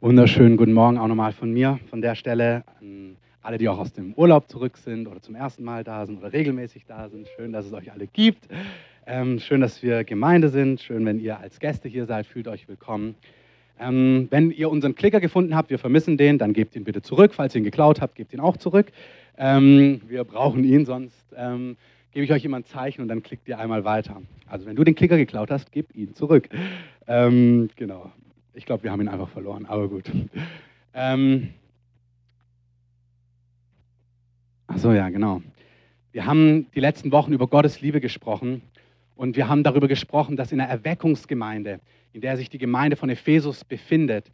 Wunderschönen guten Morgen auch nochmal von mir, von der Stelle an alle, die auch aus dem Urlaub zurück sind oder zum ersten Mal da sind oder regelmäßig da sind. Schön, dass es euch alle gibt. Ähm, schön, dass wir Gemeinde sind. Schön, wenn ihr als Gäste hier seid. Fühlt euch willkommen. Ähm, wenn ihr unseren Klicker gefunden habt, wir vermissen den, dann gebt ihn bitte zurück. Falls ihr ihn geklaut habt, gebt ihn auch zurück. Ähm, wir brauchen ihn, sonst ähm, gebe ich euch immer ein Zeichen und dann klickt ihr einmal weiter. Also wenn du den Klicker geklaut hast, gib ihn zurück. Ähm, genau. Ich glaube, wir haben ihn einfach verloren, aber gut. Ähm, Achso, ja, genau. Wir haben die letzten Wochen über Gottes Liebe gesprochen und wir haben darüber gesprochen, dass in der Erweckungsgemeinde, in der sich die Gemeinde von Ephesus befindet,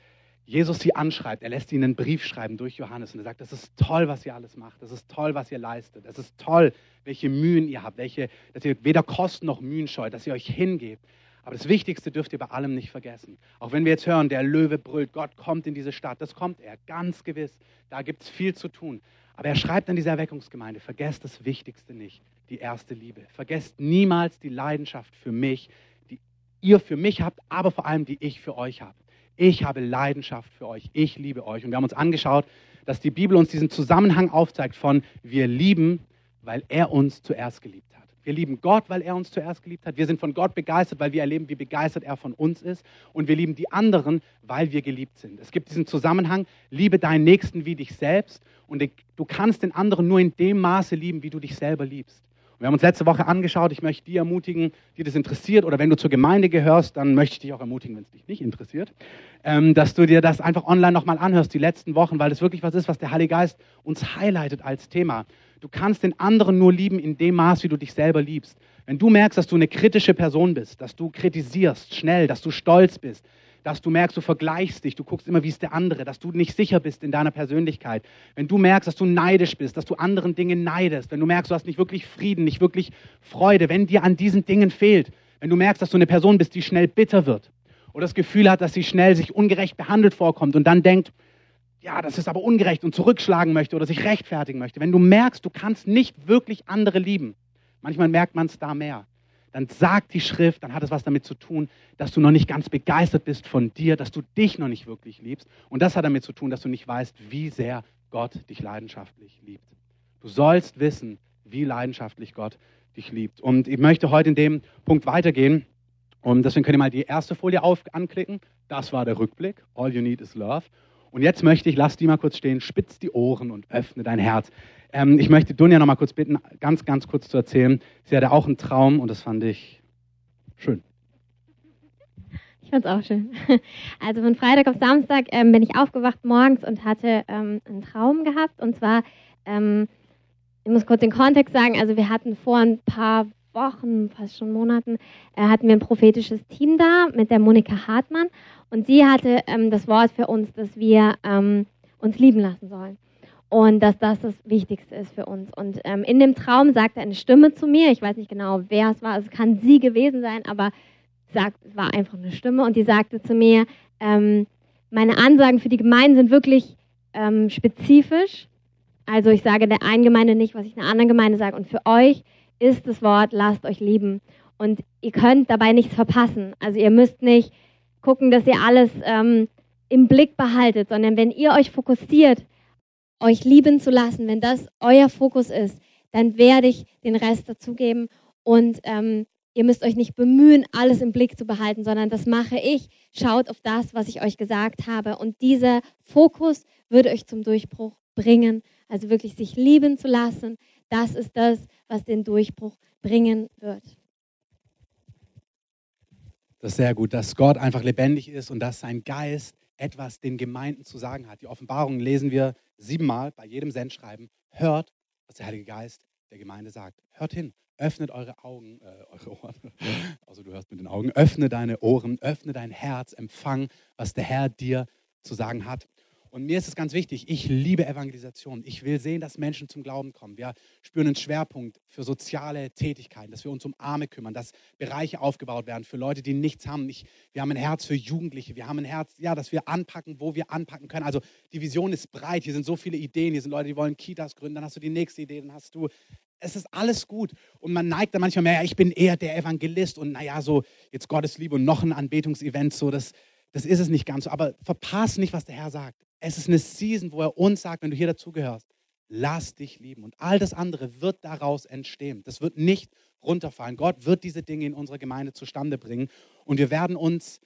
Jesus sie anschreibt. Er lässt ihnen einen Brief schreiben durch Johannes und er sagt, das ist toll, was ihr alles macht. Das ist toll, was ihr leistet. Es ist toll, welche Mühen ihr habt, welche, dass ihr weder Kosten noch Mühen scheut, dass ihr euch hingebt. Aber das Wichtigste dürft ihr bei allem nicht vergessen. Auch wenn wir jetzt hören, der Löwe brüllt, Gott kommt in diese Stadt, das kommt er, ganz gewiss. Da gibt es viel zu tun. Aber er schreibt an diese Erweckungsgemeinde, vergesst das Wichtigste nicht, die erste Liebe. Vergesst niemals die Leidenschaft für mich, die ihr für mich habt, aber vor allem die ich für euch habe. Ich habe Leidenschaft für euch, ich liebe euch. Und wir haben uns angeschaut, dass die Bibel uns diesen Zusammenhang aufzeigt von wir lieben, weil er uns zuerst geliebt hat. Wir lieben Gott, weil er uns zuerst geliebt hat. Wir sind von Gott begeistert, weil wir erleben, wie begeistert er von uns ist. Und wir lieben die anderen, weil wir geliebt sind. Es gibt diesen Zusammenhang, liebe deinen Nächsten wie dich selbst. Und du kannst den anderen nur in dem Maße lieben, wie du dich selber liebst. Und wir haben uns letzte Woche angeschaut, ich möchte die ermutigen, die das interessiert. Oder wenn du zur Gemeinde gehörst, dann möchte ich dich auch ermutigen, wenn es dich nicht interessiert, ähm, dass du dir das einfach online nochmal anhörst, die letzten Wochen, weil das wirklich was ist, was der Heilige Geist uns highlightet als Thema. Du kannst den anderen nur lieben in dem Maß, wie du dich selber liebst. Wenn du merkst, dass du eine kritische Person bist, dass du kritisierst schnell, dass du stolz bist, dass du merkst, du vergleichst dich, du guckst immer, wie ist der andere, dass du nicht sicher bist in deiner Persönlichkeit. Wenn du merkst, dass du neidisch bist, dass du anderen Dinge neidest, wenn du merkst, du hast nicht wirklich Frieden, nicht wirklich Freude, wenn dir an diesen Dingen fehlt, wenn du merkst, dass du eine Person bist, die schnell bitter wird oder das Gefühl hat, dass sie schnell sich ungerecht behandelt vorkommt und dann denkt, ja, das ist aber ungerecht und zurückschlagen möchte oder sich rechtfertigen möchte, wenn du merkst, du kannst nicht wirklich andere lieben, manchmal merkt man es da mehr, dann sagt die Schrift, dann hat es was damit zu tun, dass du noch nicht ganz begeistert bist von dir, dass du dich noch nicht wirklich liebst. Und das hat damit zu tun, dass du nicht weißt, wie sehr Gott dich leidenschaftlich liebt. Du sollst wissen, wie leidenschaftlich Gott dich liebt. Und ich möchte heute in dem Punkt weitergehen. Und deswegen könnt ihr mal die erste Folie auf, anklicken. Das war der Rückblick. All you need is love. Und jetzt möchte ich, lass die mal kurz stehen, spitz die Ohren und öffne dein Herz. Ähm, ich möchte Dunja noch mal kurz bitten, ganz, ganz kurz zu erzählen. Sie hatte auch einen Traum und das fand ich schön. Ich fand es auch schön. Also von Freitag auf Samstag ähm, bin ich aufgewacht morgens und hatte ähm, einen Traum gehabt. Und zwar, ähm, ich muss kurz den Kontext sagen, also wir hatten vor ein paar Wochen, fast schon Monaten, äh, hatten wir ein prophetisches Team da mit der Monika Hartmann. Und sie hatte ähm, das Wort für uns, dass wir ähm, uns lieben lassen sollen. Und dass das das Wichtigste ist für uns. Und ähm, in dem Traum sagte eine Stimme zu mir, ich weiß nicht genau, wer es war, es kann sie gewesen sein, aber sagt, es war einfach eine Stimme und die sagte zu mir, ähm, meine Ansagen für die Gemeinden sind wirklich ähm, spezifisch. Also ich sage der einen Gemeinde nicht, was ich einer anderen Gemeinde sage. Und für euch ist das Wort, lasst euch lieben. Und ihr könnt dabei nichts verpassen. Also ihr müsst nicht gucken, dass ihr alles ähm, im Blick behaltet, sondern wenn ihr euch fokussiert, euch lieben zu lassen, wenn das euer Fokus ist, dann werde ich den Rest dazugeben und ähm, ihr müsst euch nicht bemühen, alles im Blick zu behalten, sondern das mache ich. Schaut auf das, was ich euch gesagt habe und dieser Fokus würde euch zum Durchbruch bringen. Also wirklich sich lieben zu lassen, das ist das, was den Durchbruch bringen wird. Das ist sehr gut, dass Gott einfach lebendig ist und dass sein Geist etwas den Gemeinden zu sagen hat. Die Offenbarung lesen wir siebenmal bei jedem Sendschreiben. Hört, was der Heilige Geist der Gemeinde sagt. Hört hin, öffnet eure Augen, äh, eure Ohren. Also du hörst mit den Augen. Öffne deine Ohren, öffne dein Herz, empfang, was der Herr dir zu sagen hat. Und mir ist es ganz wichtig, ich liebe Evangelisation. Ich will sehen, dass Menschen zum Glauben kommen. Wir spüren einen Schwerpunkt für soziale Tätigkeiten, dass wir uns um Arme kümmern, dass Bereiche aufgebaut werden für Leute, die nichts haben. Ich, wir haben ein Herz für Jugendliche. Wir haben ein Herz, ja, dass wir anpacken, wo wir anpacken können. Also die Vision ist breit. Hier sind so viele Ideen. Hier sind Leute, die wollen Kitas gründen. Dann hast du die nächste Idee. Dann hast du es ist alles gut. Und man neigt dann manchmal mehr, ja, ich bin eher der Evangelist und naja, so jetzt Gottes Liebe und noch ein Anbetungsevent, so das, das ist es nicht ganz so. Aber verpass nicht, was der Herr sagt. Es ist eine Season, wo er uns sagt, wenn du hier dazugehörst, lass dich lieben. Und all das andere wird daraus entstehen. Das wird nicht runterfallen. Gott wird diese Dinge in unserer Gemeinde zustande bringen. Und wir werden uns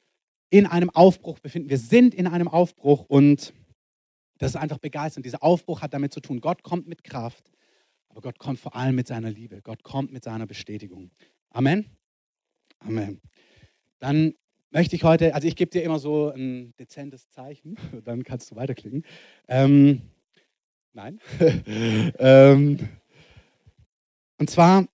in einem Aufbruch befinden. Wir sind in einem Aufbruch und das ist einfach begeisternd. Dieser Aufbruch hat damit zu tun, Gott kommt mit Kraft, aber Gott kommt vor allem mit seiner Liebe. Gott kommt mit seiner Bestätigung. Amen. Amen. Dann möchte ich heute, also ich gebe dir immer so ein dezentes Zeichen, dann kannst du weiterklicken. Ähm, nein. ähm, und zwar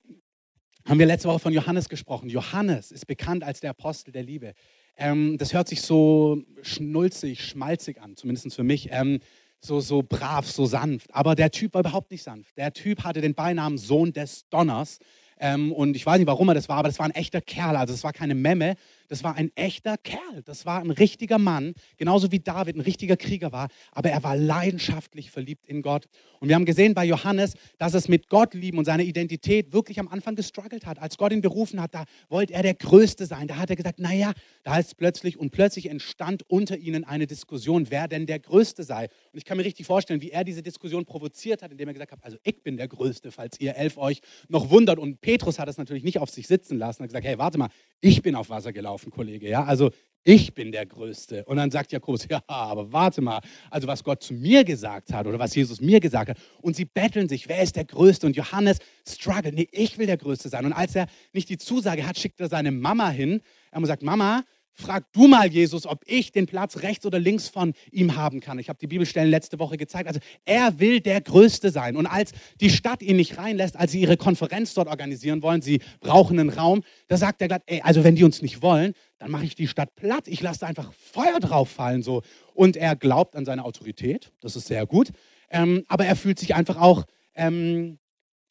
haben wir letzte Woche von Johannes gesprochen. Johannes ist bekannt als der Apostel der Liebe. Ähm, das hört sich so schnulzig, schmalzig an, zumindest für mich. Ähm, so, so brav, so sanft. Aber der Typ war überhaupt nicht sanft. Der Typ hatte den Beinamen Sohn des Donners. Ähm, und ich weiß nicht, warum er das war, aber das war ein echter Kerl. Also es war keine Memme, das war ein echter Kerl. Das war ein richtiger Mann, genauso wie David ein richtiger Krieger war. Aber er war leidenschaftlich verliebt in Gott. Und wir haben gesehen bei Johannes, dass es mit Gott lieben und seiner Identität wirklich am Anfang gestruggelt hat. Als Gott ihn berufen hat, da wollte er der Größte sein. Da hat er gesagt, naja, da heißt es plötzlich und plötzlich entstand unter ihnen eine Diskussion, wer denn der Größte sei. Und ich kann mir richtig vorstellen, wie er diese Diskussion provoziert hat, indem er gesagt hat, also ich bin der Größte, falls ihr elf euch noch wundert. Und Petrus hat es natürlich nicht auf sich sitzen lassen. Hat gesagt, hey, warte mal, ich bin auf Wasser gelaufen laufen, Kollege. Ja? Also ich bin der Größte. Und dann sagt Jakobus, ja, aber warte mal, also was Gott zu mir gesagt hat oder was Jesus mir gesagt hat. Und sie betteln sich, wer ist der Größte? Und Johannes struggelt, nee, ich will der Größte sein. Und als er nicht die Zusage hat, schickt er seine Mama hin. Er sagt, Mama, Frag du mal Jesus, ob ich den Platz rechts oder links von ihm haben kann. Ich habe die Bibelstellen letzte Woche gezeigt. Also er will der Größte sein. Und als die Stadt ihn nicht reinlässt, als sie ihre Konferenz dort organisieren wollen, sie brauchen einen Raum, da sagt er glatt, ey, also wenn die uns nicht wollen, dann mache ich die Stadt platt. Ich lasse einfach Feuer drauf fallen. So. Und er glaubt an seine Autorität. Das ist sehr gut. Ähm, aber er fühlt sich einfach auch ähm,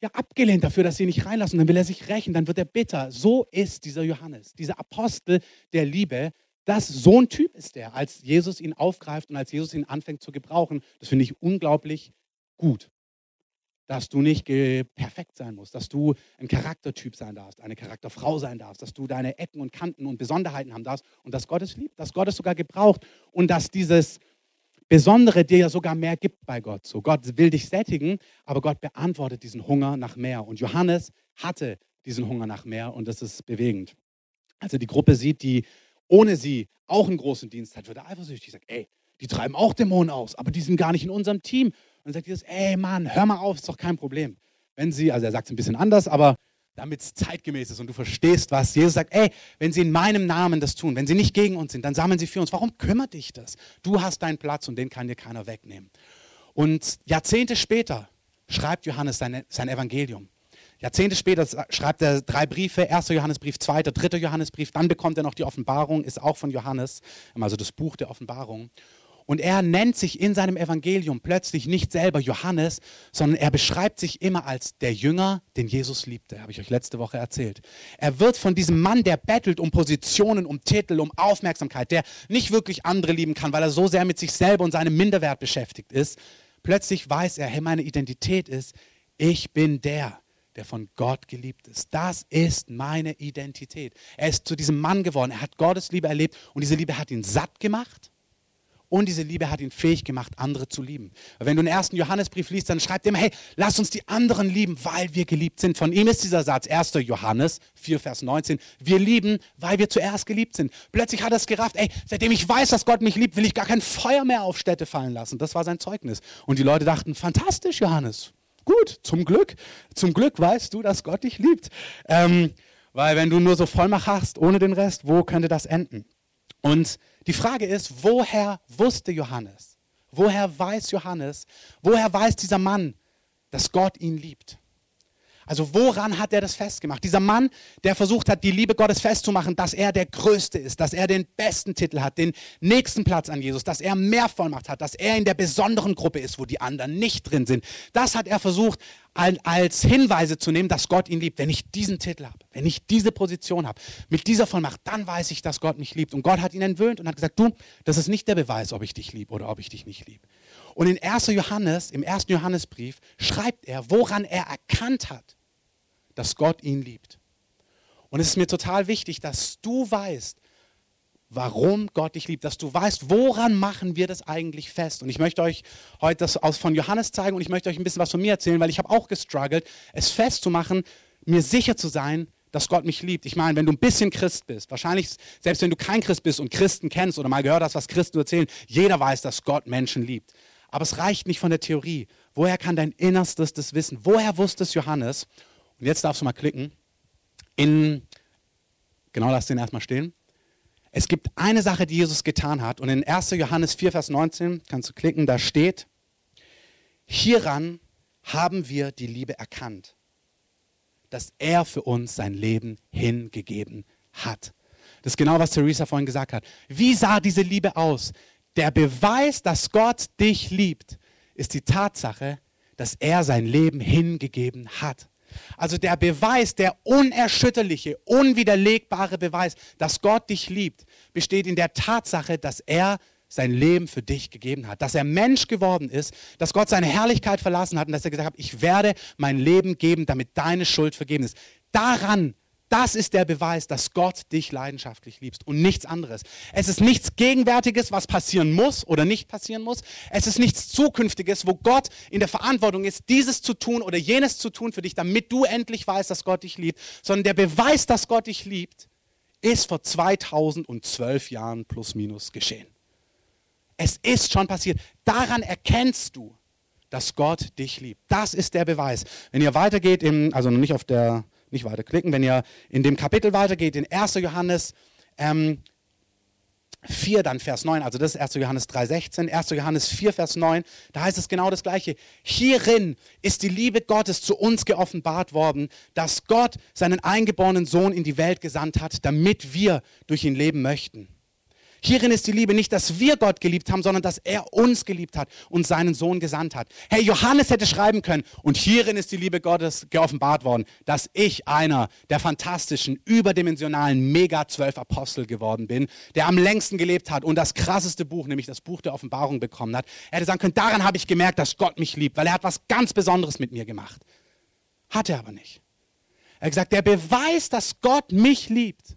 ja, abgelehnt dafür, dass sie ihn nicht reinlassen. Dann will er sich rächen, dann wird er bitter. So ist dieser Johannes, dieser Apostel der Liebe. Das, so ein Typ ist er, als Jesus ihn aufgreift und als Jesus ihn anfängt zu gebrauchen. Das finde ich unglaublich gut. Dass du nicht perfekt sein musst, dass du ein Charaktertyp sein darfst, eine Charakterfrau sein darfst, dass du deine Ecken und Kanten und Besonderheiten haben darfst und dass Gott es liebt, dass Gott es sogar gebraucht und dass dieses Besondere dir ja sogar mehr gibt bei Gott. So, Gott will dich sättigen, aber Gott beantwortet diesen Hunger nach mehr. Und Johannes hatte diesen Hunger nach mehr und das ist bewegend. Als er die Gruppe sieht, die ohne sie auch einen großen Dienst hat, wird er eifersüchtig. Sagt, ey, die treiben auch Dämonen aus, aber die sind gar nicht in unserem Team. Und dann sagt Jesus, ey Mann, hör mal auf, ist doch kein Problem. Wenn sie, also er sagt es ein bisschen anders, aber damit es zeitgemäß ist und du verstehst, was Jesus sagt. Ey, wenn sie in meinem Namen das tun, wenn sie nicht gegen uns sind, dann sammeln sie für uns. Warum kümmert dich das? Du hast deinen Platz und den kann dir keiner wegnehmen. Und Jahrzehnte später schreibt Johannes sein, sein Evangelium. Jahrzehnte später schreibt er drei Briefe, 1. Johannesbrief, 2., 3. Johannesbrief, dann bekommt er noch die Offenbarung, ist auch von Johannes, also das Buch der Offenbarung. Und er nennt sich in seinem Evangelium plötzlich nicht selber Johannes, sondern er beschreibt sich immer als der Jünger, den Jesus liebte, habe ich euch letzte Woche erzählt. Er wird von diesem Mann, der bettelt um Positionen, um Titel, um Aufmerksamkeit, der nicht wirklich andere lieben kann, weil er so sehr mit sich selber und seinem Minderwert beschäftigt ist. Plötzlich weiß er, hey, meine Identität ist, ich bin der, der von Gott geliebt ist. Das ist meine Identität. Er ist zu diesem Mann geworden. Er hat Gottes Liebe erlebt und diese Liebe hat ihn satt gemacht und diese Liebe hat ihn fähig gemacht, andere zu lieben. Wenn du den ersten Johannesbrief liest, dann schreibt immer, hey, lass uns die anderen lieben, weil wir geliebt sind. Von ihm ist dieser Satz, 1. Johannes 4, Vers 19, wir lieben, weil wir zuerst geliebt sind. Plötzlich hat er es gerafft, ey, seitdem ich weiß, dass Gott mich liebt, will ich gar kein Feuer mehr auf Städte fallen lassen. Das war sein Zeugnis. Und die Leute dachten, fantastisch, Johannes. Gut, zum Glück. Zum Glück weißt du, dass Gott dich liebt. Ähm, weil wenn du nur so Vollmacht hast, ohne den Rest, wo könnte das enden? Und die Frage ist, woher wusste Johannes? Woher weiß Johannes? Woher weiß dieser Mann, dass Gott ihn liebt? Also woran hat er das festgemacht? Dieser Mann, der versucht hat, die Liebe Gottes festzumachen, dass er der Größte ist, dass er den besten Titel hat, den nächsten Platz an Jesus, dass er mehr Vollmacht hat, dass er in der besonderen Gruppe ist, wo die anderen nicht drin sind. Das hat er versucht als Hinweise zu nehmen, dass Gott ihn liebt. Wenn ich diesen Titel habe, wenn ich diese Position habe, mit dieser Vollmacht, dann weiß ich, dass Gott mich liebt. Und Gott hat ihn entwöhnt und hat gesagt, du, das ist nicht der Beweis, ob ich dich liebe oder ob ich dich nicht liebe. Und in 1. Johannes, im 1. Johannesbrief, schreibt er, woran er erkannt hat, dass Gott ihn liebt. Und es ist mir total wichtig, dass du weißt, warum Gott dich liebt, dass du weißt, woran machen wir das eigentlich fest. Und ich möchte euch heute das aus von Johannes zeigen und ich möchte euch ein bisschen was von mir erzählen, weil ich habe auch gestruggelt, es festzumachen, mir sicher zu sein, dass Gott mich liebt. Ich meine, wenn du ein bisschen Christ bist, wahrscheinlich selbst wenn du kein Christ bist und Christen kennst oder mal gehört hast, was Christen erzählen, jeder weiß, dass Gott Menschen liebt. Aber es reicht nicht von der Theorie. Woher kann dein Innerstes das wissen? Woher wusste es Johannes? Und jetzt darfst du mal klicken. In, genau, lass den erstmal stehen. Es gibt eine Sache, die Jesus getan hat. Und in 1. Johannes 4, Vers 19 kannst du klicken, da steht, hieran haben wir die Liebe erkannt, dass er für uns sein Leben hingegeben hat. Das ist genau, was Theresa vorhin gesagt hat. Wie sah diese Liebe aus? Der Beweis, dass Gott dich liebt, ist die Tatsache, dass er sein Leben hingegeben hat. Also der Beweis, der unerschütterliche, unwiderlegbare Beweis, dass Gott dich liebt, besteht in der Tatsache, dass er sein Leben für dich gegeben hat, dass er Mensch geworden ist, dass Gott seine Herrlichkeit verlassen hat und dass er gesagt hat, ich werde mein Leben geben, damit deine Schuld vergeben ist. Daran das ist der Beweis, dass Gott dich leidenschaftlich liebst und nichts anderes. Es ist nichts Gegenwärtiges, was passieren muss oder nicht passieren muss. Es ist nichts Zukünftiges, wo Gott in der Verantwortung ist, dieses zu tun oder jenes zu tun für dich, damit du endlich weißt, dass Gott dich liebt. Sondern der Beweis, dass Gott dich liebt, ist vor 2012 Jahren plus minus geschehen. Es ist schon passiert. Daran erkennst du, dass Gott dich liebt. Das ist der Beweis. Wenn ihr weitergeht, im, also nicht auf der nicht weiterklicken. Wenn ihr in dem Kapitel weitergeht, in 1. Johannes ähm, 4, dann Vers 9, also das ist 1. Johannes 3, 16, 1. Johannes 4, Vers 9, da heißt es genau das Gleiche. Hierin ist die Liebe Gottes zu uns geoffenbart worden, dass Gott seinen eingeborenen Sohn in die Welt gesandt hat, damit wir durch ihn leben möchten. Hierin ist die Liebe nicht, dass wir Gott geliebt haben, sondern dass er uns geliebt hat und seinen Sohn gesandt hat. Hey, Johannes hätte schreiben können, und hierin ist die Liebe Gottes geoffenbart worden, dass ich einer der fantastischen, überdimensionalen Mega-12 Apostel geworden bin, der am längsten gelebt hat und das krasseste Buch, nämlich das Buch der Offenbarung bekommen hat. Er hätte sagen können, daran habe ich gemerkt, dass Gott mich liebt, weil er hat was ganz Besonderes mit mir gemacht. Hat er aber nicht. Er hat gesagt, der Beweis, dass Gott mich liebt,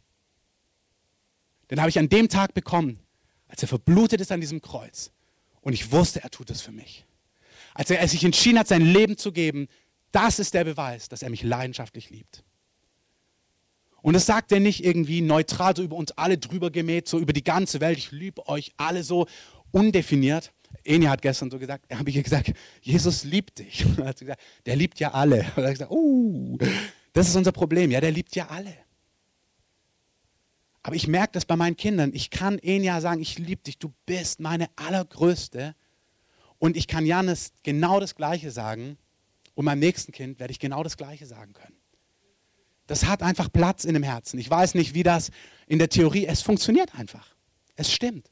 den habe ich an dem Tag bekommen, als er verblutet ist an diesem Kreuz. Und ich wusste, er tut es für mich. Als er sich entschieden hat, sein Leben zu geben, das ist der Beweis, dass er mich leidenschaftlich liebt. Und das sagt er nicht irgendwie neutral, so über uns alle drüber gemäht, so über die ganze Welt. Ich liebe euch alle so undefiniert. Eni hat gestern so gesagt, habe ich gesagt, Jesus liebt dich. Und hat gesagt, der liebt ja alle. Und hat gesagt, uh, das ist unser Problem. Ja, der liebt ja alle. Aber ich merke das bei meinen Kindern. Ich kann ja sagen, ich liebe dich, du bist meine allergrößte. Und ich kann Janis genau das Gleiche sagen. Und meinem nächsten Kind werde ich genau das Gleiche sagen können. Das hat einfach Platz in dem Herzen. Ich weiß nicht, wie das in der Theorie, es funktioniert einfach. Es stimmt.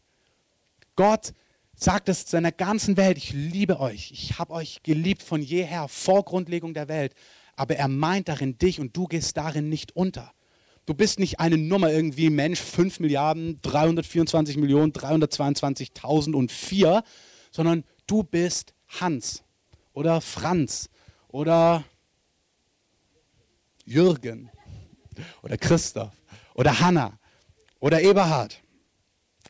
Gott sagt es seiner ganzen Welt, ich liebe euch, ich habe euch geliebt von jeher, vor Grundlegung der Welt, aber er meint darin dich und du gehst darin nicht unter. Du bist nicht eine Nummer irgendwie, Mensch, 5 Milliarden, 324 Millionen, 322.004, sondern du bist Hans oder Franz oder Jürgen oder Christoph oder Hanna oder Eberhard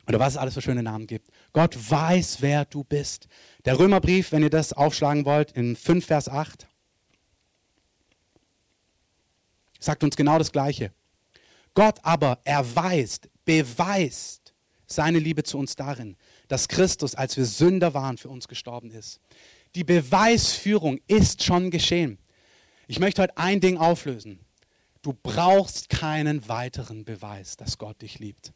oder was es alles für schöne Namen gibt. Gott weiß, wer du bist. Der Römerbrief, wenn ihr das aufschlagen wollt, in 5 Vers 8, sagt uns genau das Gleiche. Gott aber erweist, beweist seine Liebe zu uns darin, dass Christus, als wir Sünder waren, für uns gestorben ist. Die Beweisführung ist schon geschehen. Ich möchte heute ein Ding auflösen. Du brauchst keinen weiteren Beweis, dass Gott dich liebt.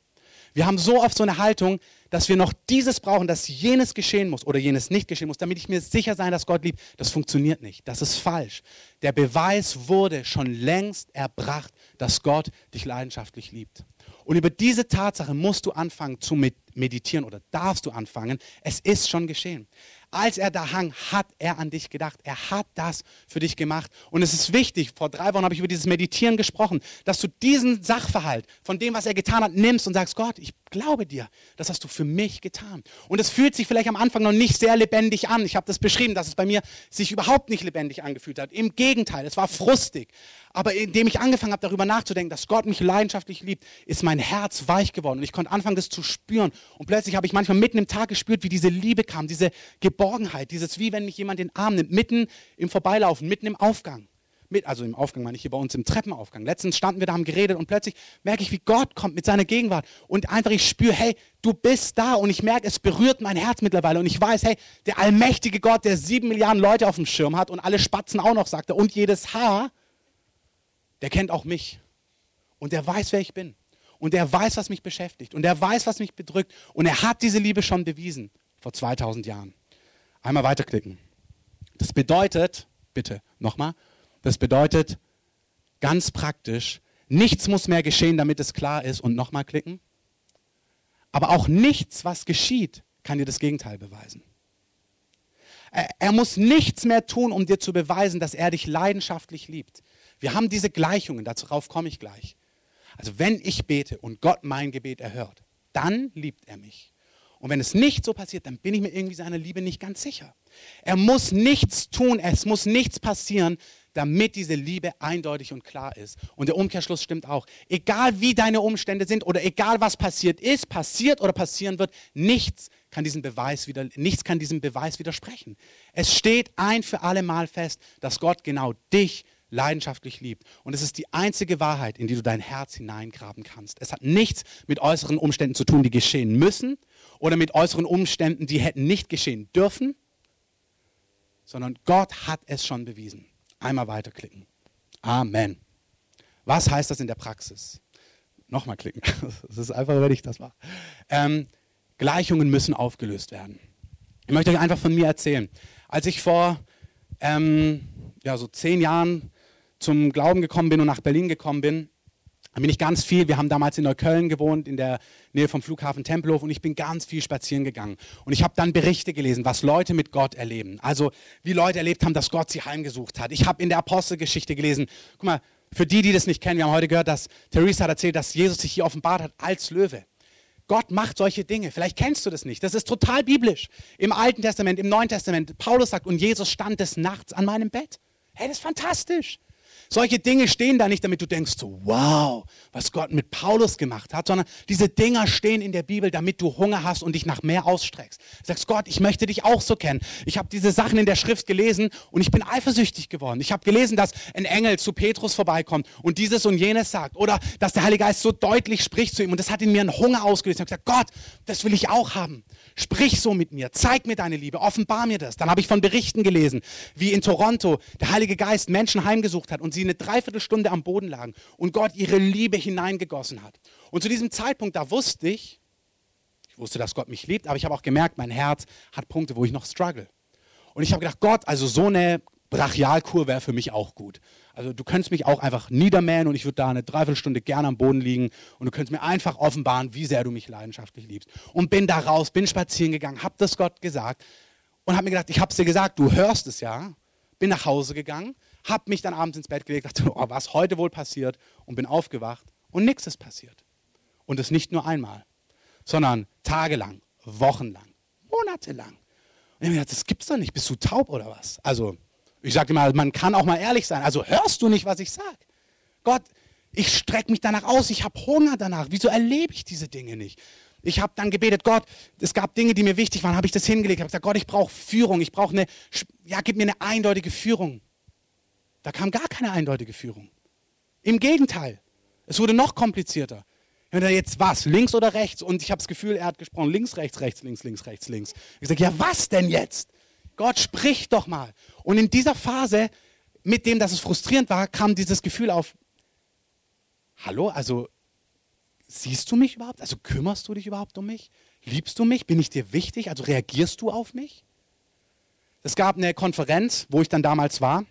Wir haben so oft so eine Haltung, dass wir noch dieses brauchen, dass jenes geschehen muss oder jenes nicht geschehen muss, damit ich mir sicher sein, dass Gott liebt. Das funktioniert nicht. Das ist falsch. Der Beweis wurde schon längst erbracht, dass Gott dich leidenschaftlich liebt. Und über diese Tatsache musst du anfangen, zu, meditieren oder darfst du anfangen. Es ist schon geschehen. Als er da hang, hat er an dich gedacht. Er hat das für dich gemacht. Und es ist wichtig, vor drei Wochen habe ich über dieses Meditieren gesprochen, dass du diesen Sachverhalt von dem, was er getan hat, nimmst und sagst, Gott, ich glaube dir, das hast du für mich getan. Und es fühlt sich vielleicht am Anfang noch nicht sehr lebendig an. Ich habe das beschrieben, dass es bei mir sich überhaupt nicht lebendig angefühlt hat. Im Gegenteil, es war frustig. Aber indem ich angefangen habe, darüber nachzudenken, dass Gott mich leidenschaftlich liebt, ist mein Herz weich geworden. Und ich konnte anfangen, das zu spüren. Und plötzlich habe ich manchmal mitten im Tag gespürt, wie diese Liebe kam, diese Geborgenheit, dieses, wie wenn mich jemand den Arm nimmt, mitten im Vorbeilaufen, mitten im Aufgang. Mit, also im Aufgang meine ich hier bei uns im Treppenaufgang. Letztens standen wir da, haben geredet und plötzlich merke ich, wie Gott kommt mit seiner Gegenwart. Und einfach ich spüre, hey, du bist da. Und ich merke, es berührt mein Herz mittlerweile. Und ich weiß, hey, der allmächtige Gott, der sieben Milliarden Leute auf dem Schirm hat und alle Spatzen auch noch, sagt er, und jedes Haar, der kennt auch mich. Und der weiß, wer ich bin. Und der weiß, was mich beschäftigt. Und der weiß, was mich bedrückt. Und er hat diese Liebe schon bewiesen vor 2000 Jahren. Einmal weiterklicken. Das bedeutet, bitte nochmal, das bedeutet ganz praktisch, nichts muss mehr geschehen, damit es klar ist. Und nochmal klicken. Aber auch nichts, was geschieht, kann dir das Gegenteil beweisen. Er, muss nichts mehr tun, um dir zu beweisen, dass er dich leidenschaftlich liebt. Wir haben diese Gleichungen, darauf komme ich gleich. Also wenn ich bete und Gott mein Gebet erhört, dann liebt er mich. Und wenn es nicht so passiert, dann bin ich mir irgendwie seiner Liebe nicht ganz sicher. Er muss nichts tun, es muss nichts passieren, damit diese Liebe eindeutig und klar ist. Und der Umkehrschluss stimmt auch. Egal wie deine Umstände sind oder egal was passiert ist, passiert oder passieren wird, nichts kann diesen Beweis wieder, nichts kann diesem Beweis widersprechen. Es steht ein für alle Mal fest, dass Gott genau dich leidenschaftlich liebt. Und es ist die einzige Wahrheit, in die du dein Herz hineingraben kannst. Es hat nichts mit äußeren Umständen zu tun, die geschehen müssen oder mit äußeren Umständen, die hätten nicht geschehen dürfen, sondern Gott hat es schon bewiesen. Einmal weiterklicken. Amen. Was heißt das in der Praxis? Nochmal klicken. Das ist einfach, wenn ich das mache. Ähm, Gleichungen müssen aufgelöst werden. Ich möchte euch einfach von mir erzählen. Als ich vor ähm, ja, so zehn Jahren zum Glauben gekommen bin und nach Berlin gekommen bin, bin ich ganz viel, wir haben damals in Neukölln gewohnt, in der Nähe vom Flughafen Tempelhof und ich bin ganz viel spazieren gegangen. Und ich habe dann Berichte gelesen, was Leute mit Gott erleben. Also wie Leute erlebt haben, dass Gott sie heimgesucht hat. Ich habe in der Apostelgeschichte gelesen, guck mal, für die, die das nicht kennen, wir haben heute gehört, dass Theresa hat erzählt, dass Jesus sich hier offenbart hat als Löwe. Gott macht solche Dinge. Vielleicht kennst du das nicht. Das ist total biblisch. Im Alten Testament, im Neuen Testament. Paulus sagt, und Jesus stand des Nachts an meinem Bett. Hey, das ist fantastisch. Solche Dinge stehen da nicht, damit du denkst, so, wow, was Gott mit Paulus gemacht hat, sondern diese Dinger stehen in der Bibel, damit du Hunger hast und dich nach mehr ausstreckst. Du sagst, Gott, ich möchte dich auch so kennen. Ich habe diese Sachen in der Schrift gelesen und ich bin eifersüchtig geworden. Ich habe gelesen, dass ein Engel zu Petrus vorbeikommt und dieses und jenes sagt oder dass der Heilige Geist so deutlich spricht zu ihm und das hat in mir einen Hunger ausgelöst. Ich habe gesagt, Gott, das will ich auch haben. Sprich so mit mir, zeig mir deine Liebe, offenbar mir das. Dann habe ich von Berichten gelesen, wie in Toronto der Heilige Geist Menschen heimgesucht hat und sie eine Dreiviertelstunde am Boden lagen und Gott ihre Liebe hineingegossen hat. Und zu diesem Zeitpunkt, da wusste ich, ich wusste, dass Gott mich liebt, aber ich habe auch gemerkt, mein Herz hat Punkte, wo ich noch struggle. Und ich habe gedacht, Gott, also so eine Brachialkur wäre für mich auch gut. Also du könntest mich auch einfach niedermähen und ich würde da eine Dreiviertelstunde gerne am Boden liegen und du könntest mir einfach offenbaren, wie sehr du mich leidenschaftlich liebst. Und bin da raus, bin spazieren gegangen, habe das Gott gesagt und habe mir gedacht, ich habe es dir gesagt, du hörst es ja. Bin nach Hause gegangen, habe mich dann abends ins Bett gelegt, dachte, oh, was heute wohl passiert und bin aufgewacht und nichts ist passiert. Und es nicht nur einmal, sondern tagelang, wochenlang, monatelang. Und ich habe gedacht, das gibt's doch nicht. Bist du taub oder was? Also, ich sage immer, man kann auch mal ehrlich sein. Also hörst du nicht, was ich sage? Gott, ich strecke mich danach aus, ich habe Hunger danach. Wieso erlebe ich diese Dinge nicht? Ich habe dann gebetet, Gott, es gab Dinge, die mir wichtig waren, habe ich das hingelegt, habe gesagt, Gott, ich brauche Führung, ich brauche eine, ja, gib mir eine eindeutige Führung. Da kam gar keine eindeutige Führung. Im Gegenteil, es wurde noch komplizierter. Wenn er jetzt was, links oder rechts? Und ich habe das Gefühl, er hat gesprochen, links, rechts, rechts, links, links, rechts, links. Ich sage, ja, was denn jetzt? Gott, sprich doch mal. Und in dieser Phase, mit dem, dass es frustrierend war, kam dieses Gefühl auf, hallo, also siehst du mich überhaupt? Also kümmerst du dich überhaupt um mich? Liebst du mich? Bin ich dir wichtig? Also reagierst du auf mich? Es gab eine Konferenz, wo ich dann damals war,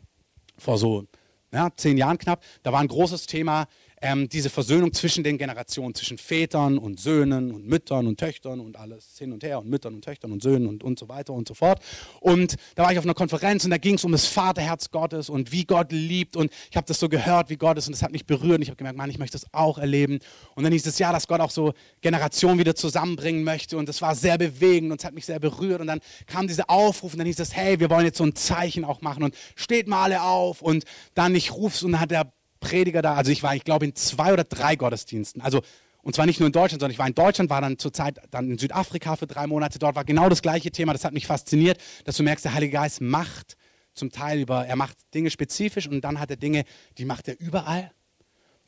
vor so ja, zehn Jahren knapp. Da war ein großes Thema ähm, diese Versöhnung zwischen den Generationen, zwischen Vätern und Söhnen und Müttern und Töchtern und alles hin und her und Müttern und Töchtern und Söhnen und, und so weiter und so fort. Und da war ich auf einer Konferenz und da ging es um das Vaterherz Gottes und wie Gott liebt. Und ich habe das so gehört, wie Gott ist und das hat mich berührt. Und ich habe gemerkt, Mann, ich möchte das auch erleben. Und dann hieß es ja, dass Gott auch so Generationen wieder zusammenbringen möchte. Und das war sehr bewegend und es hat mich sehr berührt. Und dann kam dieser Aufruf und dann hieß es, hey, wir wollen jetzt so ein Zeichen auch machen. Und steht mal alle auf. Und dann ich ruf's und dann hat der Prediger da, also ich war, ich glaube, in zwei oder drei Gottesdiensten. Also, und zwar nicht nur in Deutschland, sondern ich war in Deutschland, war dann zur Zeit dann in Südafrika für drei Monate. Dort war genau das gleiche Thema. Das hat mich fasziniert, dass du merkst, der Heilige Geist macht zum Teil über, er macht Dinge spezifisch und dann hat er Dinge, die macht er überall.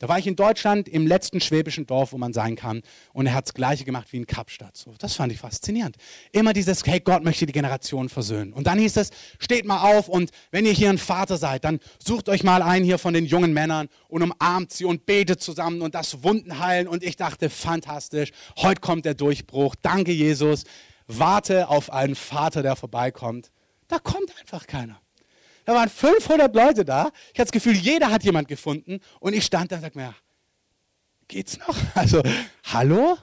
Da war ich in Deutschland im letzten schwäbischen Dorf, wo man sein kann. Und er hat das Gleiche gemacht wie in Kapstadt. So, das fand ich faszinierend. Immer dieses, hey, Gott möchte die Generation versöhnen. Und dann hieß es, steht mal auf und wenn ihr hier ein Vater seid, dann sucht euch mal einen hier von den jungen Männern und umarmt sie und betet zusammen und das Wunden heilen. Und ich dachte, fantastisch, heute kommt der Durchbruch. Danke, Jesus. Warte auf einen Vater, der vorbeikommt. Da kommt einfach keiner. Da waren 500 Leute da. Ich hatte das Gefühl, jeder hat jemand gefunden. Und ich stand da und sagte mir, geht's noch? Also, hallo?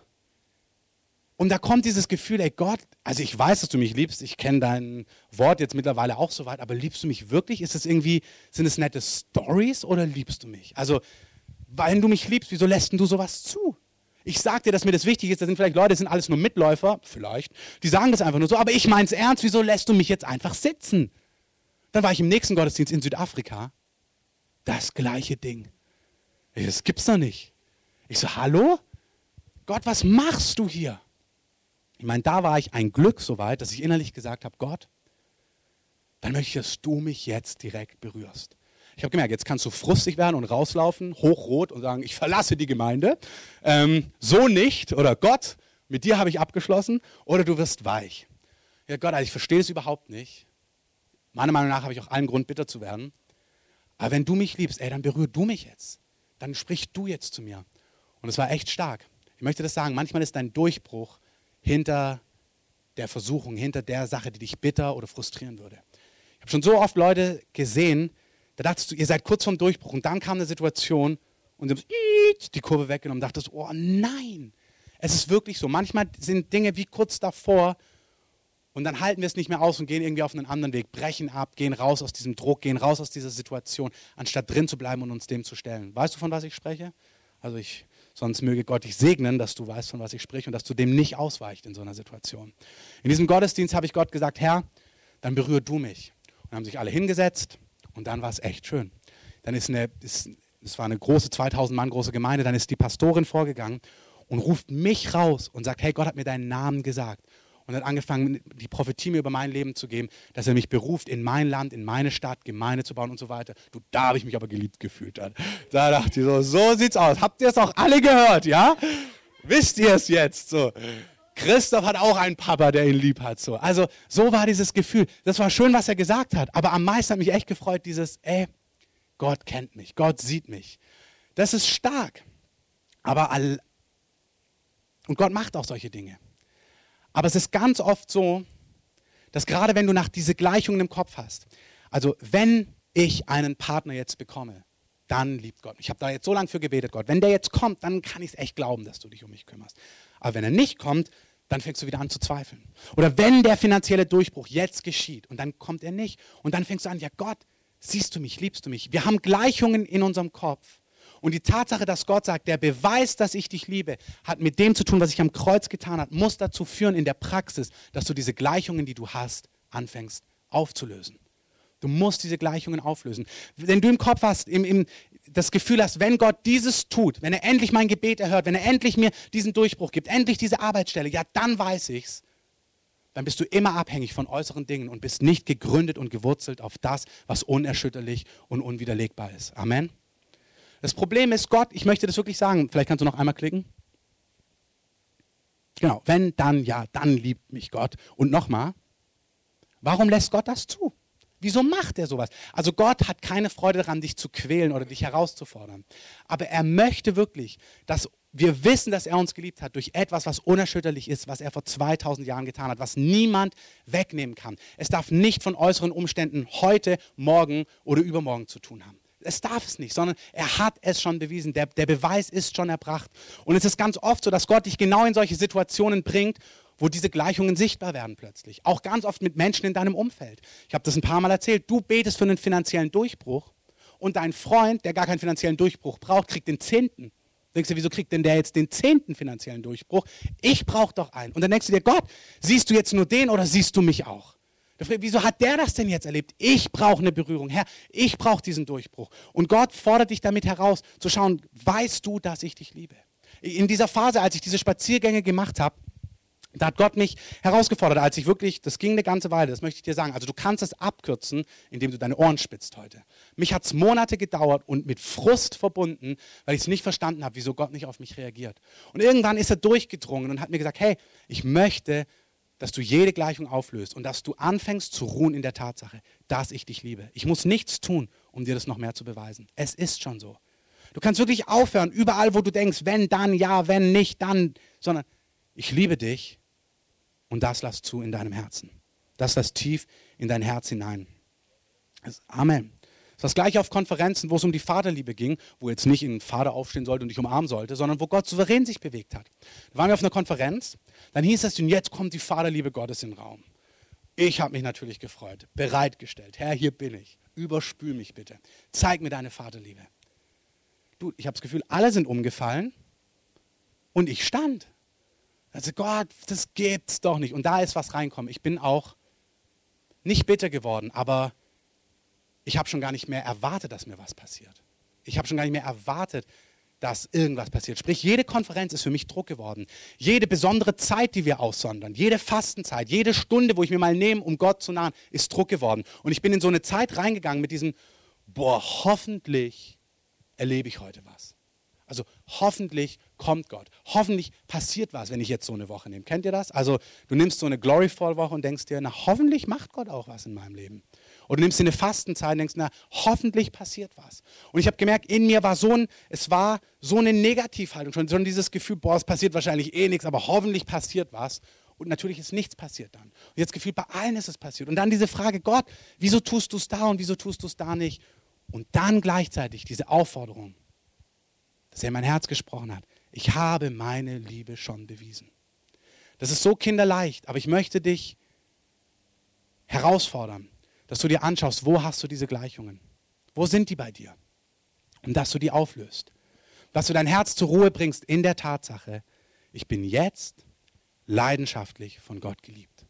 Und da kommt dieses Gefühl, ey Gott, also ich weiß, dass du mich liebst, ich kenne dein Wort jetzt mittlerweile auch so weit, aber liebst du mich wirklich? Ist es irgendwie, sind es nette Stories oder liebst du mich? Also, wenn du mich liebst, wieso lässt du sowas zu? Ich sag dir, dass mir das wichtig ist, da sind vielleicht Leute, das sind alles nur Mitläufer, vielleicht, die sagen das einfach nur so, aber ich meine es ernst, wieso lässt du mich jetzt einfach sitzen? Dann war ich im nächsten Gottesdienst in Südafrika. Das gleiche Ding. Das gibt's doch nicht. Ich so, hallo? Gott, was machst du hier? Ich meine, da war ich ein Glück soweit, dass ich innerlich gesagt habe, Gott, dann möchte ich, dass du mich jetzt direkt berührst. Ich habe gemerkt, jetzt kannst du frustig werden und rauslaufen, hochrot und sagen, ich verlasse die Gemeinde. Ähm, so nicht. Oder Gott, mit dir habe ich abgeschlossen. Oder du wirst weich. Ja, Gott, also ich verstehe es überhaupt nicht. Meiner Meinung nach habe ich auch allen Grund, bitter zu werden. Aber wenn du mich liebst, ey, dann berühr du mich jetzt. Dann sprich du jetzt zu mir. Und es war echt stark. Ich möchte das sagen, manchmal ist dein Durchbruch hinter der Versuchung, hinter der Sache, die dich bitter oder frustrieren würde. Ich habe schon so oft Leute gesehen, da dachtest du, ihr seid kurz vorm Durchbruch und dann kam eine Situation und du hast die Kurve weggenommen und dachtest, oh nein. Es ist wirklich so. Manchmal sind Dinge wie kurz davor und dann halten wir es nicht mehr aus und gehen irgendwie auf einen anderen Weg, brechen ab, gehen raus aus diesem Druck, gehen raus aus dieser Situation, anstatt drin zu bleiben und uns dem zu stellen. Weißt du, von was ich spreche? Also ich, sonst möge Gott dich segnen, dass du weißt, von was ich spreche und dass du dem nicht ausweicht in so einer Situation. In diesem Gottesdienst habe ich Gott gesagt, Herr, dann berühr du mich. Und haben sich alle hingesetzt und dann war es echt schön. Dann ist eine, es war eine große 2000 Mann große Gemeinde, dann ist die Pastorin vorgegangen und ruft mich raus und sagt, hey, Gott hat mir deinen Namen gesagt und hat angefangen, die Prophetie mir über mein Leben zu geben, dass er mich beruft, in mein Land, in meine Stadt, Gemeinde zu bauen und so weiter. Du, da habe ich mich aber geliebt gefühlt. Dann. Da dachte ich so, so sieht's aus. Habt ihr es auch alle gehört, ja? Wisst ihr es jetzt? So. Christoph hat auch einen Papa, der ihn lieb hat. So. Also so war dieses Gefühl. Das war schön, was er gesagt hat. Aber am meisten hat mich echt gefreut, dieses, ey, Gott kennt mich, Gott sieht mich. Das ist stark. Aber all, und Gott macht auch solche Dinge. Aber es ist ganz oft so, dass gerade wenn du nach diese Gleichungen im Kopf hast, also wenn ich einen Partner jetzt bekomme, dann liebt Gott. Ich habe da jetzt so lange für gebetet, Gott. Wenn der jetzt kommt, dann kann ich es echt glauben, dass du dich um mich kümmerst. Aber wenn er nicht kommt, dann fängst du wieder an zu zweifeln. Oder wenn der finanzielle Durchbruch jetzt geschieht und dann kommt er nicht und dann fängst du an, ja Gott, siehst du mich, liebst du mich? Wir haben Gleichungen in unserem Kopf und die Tatsache, dass Gott sagt, der Beweis, dass ich dich liebe, hat mit dem zu tun, was ich am Kreuz getan habe, muss dazu führen in der Praxis, dass du diese Gleichungen, die du hast, anfängst aufzulösen. Du musst diese Gleichungen auflösen. Wenn du im Kopf hast, im, im, das Gefühl hast, wenn Gott dieses tut, wenn er endlich mein Gebet erhört, wenn er endlich mir diesen Durchbruch gibt, endlich diese Arbeitsstelle, ja, dann weiß ich's. Dann bist du immer abhängig von äußeren Dingen und bist nicht gegründet und gewurzelt auf das, was unerschütterlich und unwiderlegbar ist. Amen. Das Problem ist, Gott, ich möchte das wirklich sagen, vielleicht kannst du noch einmal klicken. Genau, wenn, dann, ja, dann liebt mich Gott. Und nochmal, warum lässt Gott das zu? Wieso macht er sowas? Also Gott hat keine Freude daran, dich zu quälen oder dich herauszufordern. Aber er möchte wirklich, dass wir wissen, dass er uns geliebt hat durch etwas, was unerschütterlich ist, was er vor 2000 Jahren getan hat, was niemand wegnehmen kann. Es darf nicht von äußeren Umständen heute, morgen oder übermorgen zu tun haben. Es darf es nicht, sondern er hat es schon bewiesen. Der, der Beweis ist schon erbracht. Und es ist ganz oft so, dass Gott dich genau in solche Situationen bringt, wo diese Gleichungen sichtbar werden plötzlich. Auch ganz oft mit Menschen in deinem Umfeld. Ich habe das ein paar Mal erzählt. Du betest für einen finanziellen Durchbruch und dein Freund, der gar keinen finanziellen Durchbruch braucht, kriegt den Zehnten. Denkst du, wieso kriegt denn der jetzt den zehnten finanziellen Durchbruch? Ich brauche doch einen. Und dann denkst du dir, Gott, siehst du jetzt nur den oder siehst du mich auch? Wieso hat der das denn jetzt erlebt? Ich brauche eine Berührung. Herr, ich brauche diesen Durchbruch. Und Gott fordert dich damit heraus, zu schauen, weißt du, dass ich dich liebe? In dieser Phase, als ich diese Spaziergänge gemacht habe, da hat Gott mich herausgefordert, als ich wirklich, das ging eine ganze Weile, das möchte ich dir sagen. Also du kannst es abkürzen, indem du deine Ohren spitzt heute. Mich hat es Monate gedauert und mit Frust verbunden, weil ich es nicht verstanden habe, wieso Gott nicht auf mich reagiert. Und irgendwann ist er durchgedrungen und hat mir gesagt, hey, ich möchte, dass du jede Gleichung auflöst und dass du anfängst zu ruhen in der Tatsache, dass ich dich liebe. Ich muss nichts tun, um dir das noch mehr zu beweisen. Es ist schon so. Du kannst wirklich aufhören, überall, wo du denkst, wenn, dann, ja, wenn nicht, dann, sondern ich liebe dich und das lass zu in deinem Herzen. Das lass tief in dein Herz hinein. Amen. Das ist das gleiche auf Konferenzen, wo es um die Vaterliebe ging, wo jetzt nicht ein Vater aufstehen sollte und dich umarmen sollte, sondern wo Gott souverän sich bewegt hat. Da waren wir auf einer Konferenz, dann hieß es, und jetzt kommt die Vaterliebe Gottes in den Raum. Ich habe mich natürlich gefreut, bereitgestellt. Herr, hier bin ich. Überspül mich bitte. Zeig mir deine Vaterliebe. Du, ich habe das Gefühl, alle sind umgefallen und ich stand. Also Gott, das gibt's doch nicht. Und da ist was reinkommen. Ich bin auch nicht bitter geworden, aber ich habe schon gar nicht mehr erwartet, dass mir was passiert. Ich habe schon gar nicht mehr erwartet, dass irgendwas passiert. Sprich, jede Konferenz ist für mich Druck geworden. Jede besondere Zeit, die wir aussondern, jede Fastenzeit, jede Stunde, wo ich mir mal nehme, um Gott zu nahen, ist Druck geworden. Und ich bin in so eine Zeit reingegangen mit diesem, boah, hoffentlich erlebe ich heute was. Also hoffentlich kommt Gott. Hoffentlich passiert was, wenn ich jetzt so eine Woche nehme. Kennt ihr das? Also du nimmst so eine Gloryfall-Woche und denkst dir, na hoffentlich macht Gott auch was in meinem Leben. Oder du nimmst dir eine Fastenzeit und denkst, na hoffentlich passiert was. Und ich habe gemerkt, in mir war so ein, es war so eine Negativhaltung schon, so dieses Gefühl, boah, es passiert wahrscheinlich eh nichts, aber hoffentlich passiert was. Und natürlich ist nichts passiert dann. Und jetzt gefühlt, bei allen ist es passiert. Und dann diese Frage, Gott, wieso tust du es da und wieso tust du es da nicht? Und dann gleichzeitig diese Aufforderung, dass er in mein Herz gesprochen hat. Ich habe meine Liebe schon bewiesen. Das ist so kinderleicht, aber ich möchte dich herausfordern, dass du dir anschaust, wo hast du diese Gleichungen? Wo sind die bei dir? Und dass du die auflöst. Dass du dein Herz zur Ruhe bringst in der Tatsache, ich bin jetzt leidenschaftlich von Gott geliebt.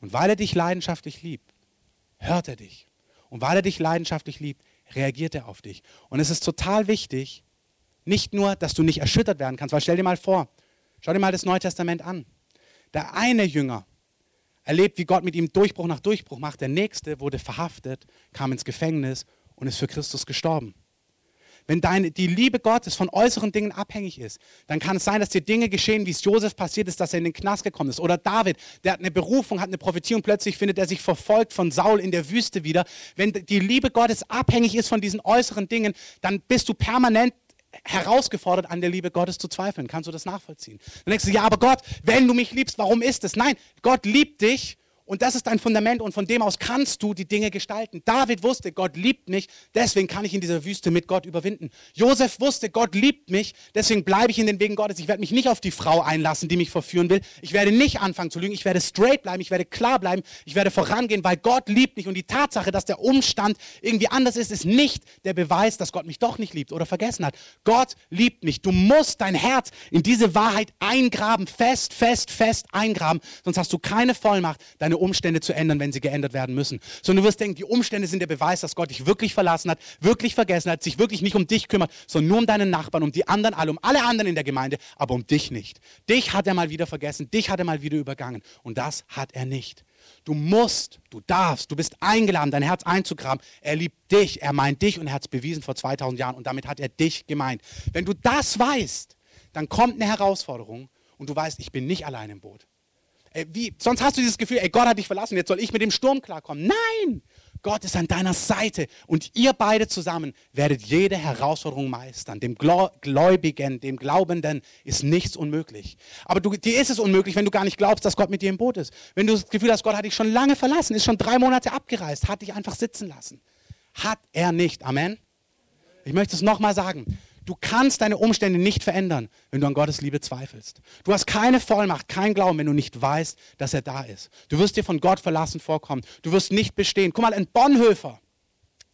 Und weil er dich leidenschaftlich liebt, hört er dich. Und weil er dich leidenschaftlich liebt, reagiert er auf dich. Und es ist total wichtig, nicht nur, dass du nicht erschüttert werden kannst, weil stell dir mal vor, schau dir mal das Neue Testament an. Der eine Jünger erlebt, wie Gott mit ihm Durchbruch nach Durchbruch macht. Der nächste wurde verhaftet, kam ins Gefängnis und ist für Christus gestorben. Wenn deine, die Liebe Gottes von äußeren Dingen abhängig ist, dann kann es sein, dass dir Dinge geschehen, wie es Josef passiert ist, dass er in den Knast gekommen ist. Oder David, der hat eine Berufung, hat eine Prophetie und plötzlich findet er sich verfolgt von Saul in der Wüste wieder. Wenn die Liebe Gottes abhängig ist von diesen äußeren Dingen, dann bist du permanent herausgefordert, an der Liebe Gottes zu zweifeln. Kannst du das nachvollziehen? Dann denkst du, ja, aber Gott, wenn du mich liebst, warum ist es? Nein, Gott liebt dich und das ist dein Fundament und von dem aus kannst du die Dinge gestalten. David wusste, Gott liebt mich, deswegen kann ich in dieser Wüste mit Gott überwinden. Josef wusste, Gott liebt mich, deswegen bleibe ich in den Wegen Gottes. Ich werde mich nicht auf die Frau einlassen, die mich verführen will. Ich werde nicht anfangen zu lügen. Ich werde straight bleiben. Ich werde klar bleiben. Ich werde vorangehen, weil Gott liebt mich. Und die Tatsache, dass der Umstand irgendwie anders ist, ist nicht der Beweis, dass Gott mich doch nicht liebt oder vergessen hat. Gott liebt mich. Du musst dein Herz in diese Wahrheit eingraben, fest, fest, fest eingraben. Sonst hast du keine Vollmacht, deine deine Umstände zu ändern, wenn sie geändert werden müssen. Sondern du wirst denken, die Umstände sind der Beweis, dass Gott dich wirklich verlassen hat, wirklich vergessen hat, sich wirklich nicht um dich kümmert, sondern nur um deinen Nachbarn, um die anderen alle, um alle anderen in der Gemeinde, aber um dich nicht. Dich hat er mal wieder vergessen, dich hat er mal wieder übergangen. Und das hat er nicht. Du musst, du darfst, du bist eingeladen, dein Herz einzugraben. Er liebt dich, er meint dich und er hat es bewiesen vor 2000 Jahren und damit hat er dich gemeint. Wenn du das weißt, dann kommt eine Herausforderung und du weißt, ich bin nicht allein im Boot. Ey, wie, sonst hast du dieses Gefühl, ey, Gott hat dich verlassen, jetzt soll ich mit dem Sturm klarkommen. Nein! Gott ist an deiner Seite und ihr beide zusammen werdet jede Herausforderung meistern. Dem Gläubigen, dem Glaubenden ist nichts unmöglich. Aber du, dir ist es unmöglich, wenn du gar nicht glaubst, dass Gott mit dir im Boot ist. Wenn du das Gefühl hast, Gott hat dich schon lange verlassen, ist schon drei Monate abgereist, hat dich einfach sitzen lassen. Hat er nicht. Amen. Ich möchte es nochmal sagen. Du kannst deine Umstände nicht verändern, wenn du an Gottes Liebe zweifelst. Du hast keine Vollmacht, kein Glauben, wenn du nicht weißt, dass er da ist. Du wirst dir von Gott verlassen vorkommen. Du wirst nicht bestehen. Guck mal, ein Bonhoeffer,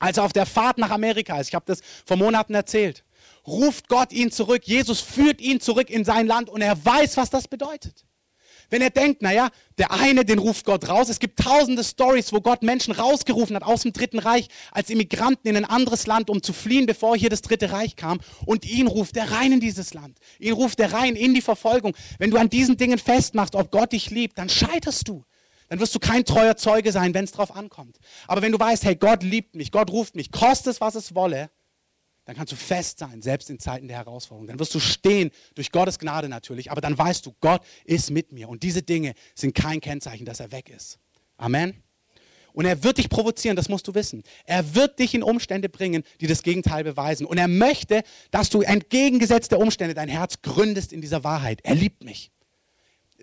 als er auf der Fahrt nach Amerika ist, ich habe das vor Monaten erzählt, ruft Gott ihn zurück. Jesus führt ihn zurück in sein Land und er weiß, was das bedeutet. Wenn er denkt, naja, der eine, den ruft Gott raus. Es gibt tausende Stories, wo Gott Menschen rausgerufen hat aus dem Dritten Reich als Immigranten in ein anderes Land, um zu fliehen, bevor hier das Dritte Reich kam. Und ihn ruft er rein in dieses Land. Ihn ruft er rein in die Verfolgung. Wenn du an diesen Dingen festmachst, ob Gott dich liebt, dann scheiterst du. Dann wirst du kein treuer Zeuge sein, wenn es drauf ankommt. Aber wenn du weißt, hey, Gott liebt mich, Gott ruft mich, kostet es, was es wolle, dann kannst du fest sein, selbst in Zeiten der Herausforderung. Dann wirst du stehen, durch Gottes Gnade natürlich, aber dann weißt du, Gott ist mit mir. Und diese Dinge sind kein Kennzeichen, dass er weg ist. Amen. Und er wird dich provozieren, das musst du wissen. Er wird dich in Umstände bringen, die das Gegenteil beweisen. Und er möchte, dass du entgegengesetzt der Umstände dein Herz gründest in dieser Wahrheit. Er liebt mich.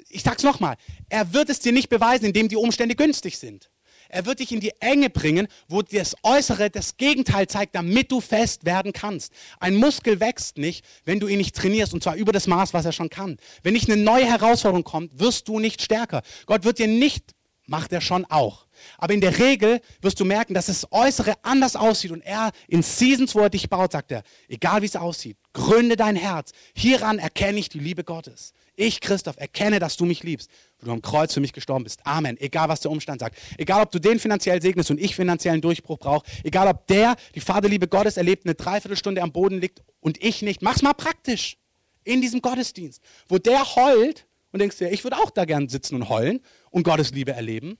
Ich sag's nochmal, er wird es dir nicht beweisen, indem die Umstände günstig sind. Er wird dich in die Enge bringen, wo das Äußere das Gegenteil zeigt, damit du fest werden kannst. Ein Muskel wächst nicht, wenn du ihn nicht trainierst, und zwar über das Maß, was er schon kann. Wenn nicht eine neue Herausforderung kommt, wirst du nicht stärker. Gott wird dir nicht, macht er schon auch. Aber in der Regel wirst du merken, dass das Äußere anders aussieht und er in Seasons, wo er dich baut, sagt er, egal wie es aussieht, gründe dein Herz. Hieran erkenne ich die Liebe Gottes. Ich, Christoph, erkenne, dass du mich liebst, wo du am Kreuz für mich gestorben bist. Amen. Egal, was der Umstand sagt. Egal, ob du den finanziell segnest und ich finanziellen Durchbruch brauche. Egal, ob der die Vaterliebe Gottes erlebt, eine Dreiviertelstunde am Boden liegt und ich nicht. Mach's mal praktisch. In diesem Gottesdienst. Wo der heult und denkst dir, ich würde auch da gern sitzen und heulen und Gottes Liebe erleben.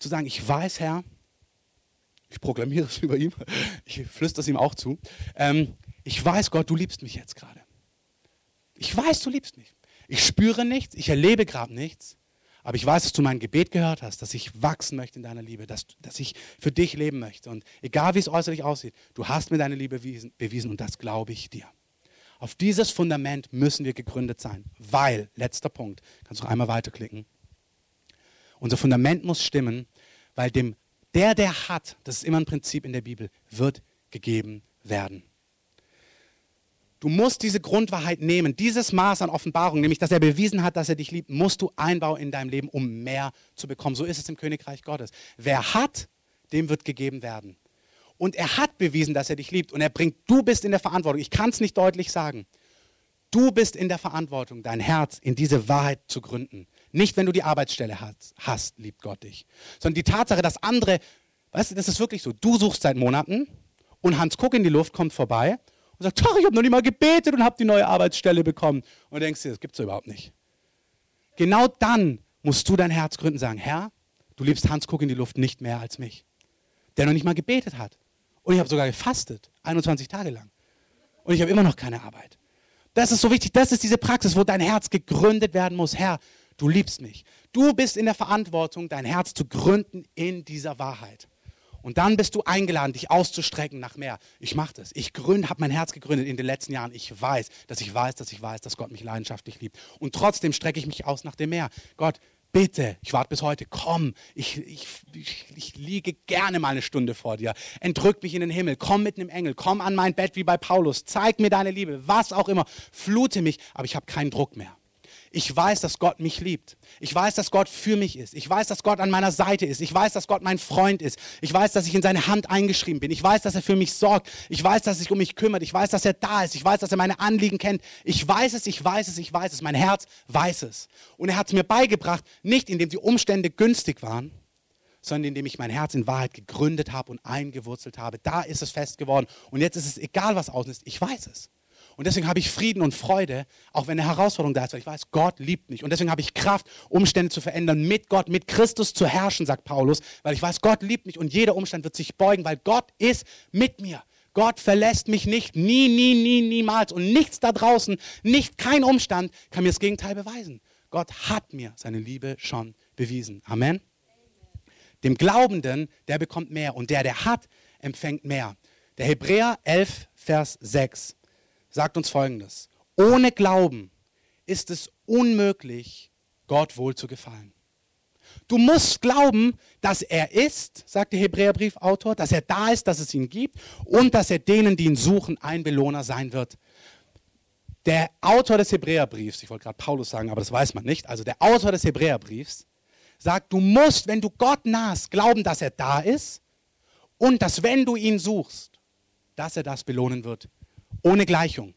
Zu sagen, ich weiß, Herr, ich proklamiere es über ihm, ich flüstere es ihm auch zu. Ähm, ich weiß, Gott, du liebst mich jetzt gerade. Ich weiß, du liebst mich. Ich spüre nichts, ich erlebe gerade nichts, aber ich weiß, dass du mein Gebet gehört hast, dass ich wachsen möchte in deiner Liebe, dass, dass ich für dich leben möchte. Und egal wie es äußerlich aussieht, du hast mir deine Liebe bewiesen, bewiesen und das glaube ich dir. Auf dieses Fundament müssen wir gegründet sein, weil, letzter Punkt, kannst du noch einmal weiterklicken. Unser Fundament muss stimmen, weil dem, der, der hat, das ist immer ein Prinzip in der Bibel, wird gegeben werden. Du musst diese Grundwahrheit nehmen, dieses Maß an Offenbarung, nämlich dass er bewiesen hat, dass er dich liebt, musst du einbauen in deinem Leben, um mehr zu bekommen. So ist es im Königreich Gottes. Wer hat, dem wird gegeben werden. Und er hat bewiesen, dass er dich liebt und er bringt, du bist in der Verantwortung. Ich kann es nicht deutlich sagen. Du bist in der Verantwortung, dein Herz in diese Wahrheit zu gründen. Nicht, wenn du die Arbeitsstelle hast, hast liebt Gott dich. Sondern die Tatsache, dass andere, weißt du, das ist wirklich so. Du suchst seit Monaten und Hans Kuck in die Luft kommt vorbei und sagt, doch, ich habe noch nicht mal gebetet und habe die neue Arbeitsstelle bekommen. Und du denkst dir, das gibt es überhaupt nicht. Genau dann musst du dein Herz gründen und sagen, Herr, du liebst Hans Kuck in die Luft nicht mehr als mich, der noch nicht mal gebetet hat. Und ich habe sogar gefastet, 21 Tage lang. Und ich habe immer noch keine Arbeit. Das ist so wichtig, das ist diese Praxis, wo dein Herz gegründet werden muss. Herr, du liebst mich. Du bist in der Verantwortung, dein Herz zu gründen in dieser Wahrheit. Und dann bist du eingeladen, dich auszustrecken nach mehr. Ich mache das. Ich habe mein Herz gegründet in den letzten Jahren. Ich weiß, dass ich weiß, dass ich weiß, dass Gott mich leidenschaftlich liebt. Und trotzdem strecke ich mich aus nach dem Meer. Gott, bitte, ich warte bis heute, komm, ich, ich, ich, ich, liege gerne mal eine Stunde vor dir. Entrück mich in den Himmel, komm mit einem Engel, komm an mein Bett wie bei Paulus, zeig mir deine Liebe, was auch immer, flute mich, aber ich habe keinen Druck mehr. Ich weiß, dass Gott mich liebt. Ich weiß, dass Gott für mich ist. Ich weiß, dass Gott an meiner Seite ist. Ich weiß, dass Gott mein Freund ist. Ich weiß, dass ich in seine Hand eingeschrieben bin. Ich weiß, dass er für mich sorgt. Ich weiß, dass er sich um mich kümmert. Ich weiß, dass er da ist. Ich weiß, dass er meine Anliegen kennt. Ich weiß es, ich weiß es, ich weiß es. Mein Herz weiß es. Und er hat es mir beigebracht, nicht indem die Umstände günstig waren, sondern indem ich mein Herz in Wahrheit gegründet habe und eingewurzelt habe. Da ist es fest geworden. Und jetzt ist es egal, was außen ist. Ich weiß es. Und deswegen habe ich Frieden und Freude, auch wenn eine Herausforderung da ist, weil ich weiß, Gott liebt mich. Und deswegen habe ich Kraft, Umstände zu verändern, mit Gott, mit Christus zu herrschen, sagt Paulus, weil ich weiß, Gott liebt mich und jeder Umstand wird sich beugen, weil Gott ist mit mir. Gott verlässt mich nicht, nie, nie, nie, niemals. Und nichts da draußen, nicht kein Umstand kann mir das Gegenteil beweisen. Gott hat mir seine Liebe schon bewiesen. Amen. Dem Glaubenden, der bekommt mehr und der, der hat, empfängt mehr. Der Hebräer 11, Vers 6 sagt uns Folgendes. Ohne Glauben ist es unmöglich, Gott wohl zu gefallen. Du musst glauben, dass er ist, sagt der Hebräerbriefautor, dass er da ist, dass es ihn gibt und dass er denen, die ihn suchen, ein Belohner sein wird. Der Autor des Hebräerbriefs, ich wollte gerade Paulus sagen, aber das weiß man nicht, also der Autor des Hebräerbriefs sagt, du musst, wenn du Gott nahst, glauben, dass er da ist und dass wenn du ihn suchst, dass er das belohnen wird. Ohne Gleichung.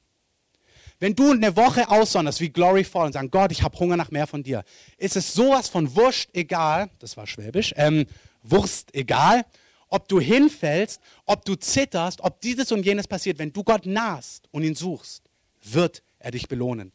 Wenn du eine Woche aussonderst wie Glory Fall und sagst, Gott, ich habe Hunger nach mehr von dir, ist es sowas von wurscht egal, das war schwäbisch, ähm, Wurst egal, ob du hinfällst, ob du zitterst, ob dieses und jenes passiert, wenn du Gott nahst und ihn suchst wird er dich belohnen.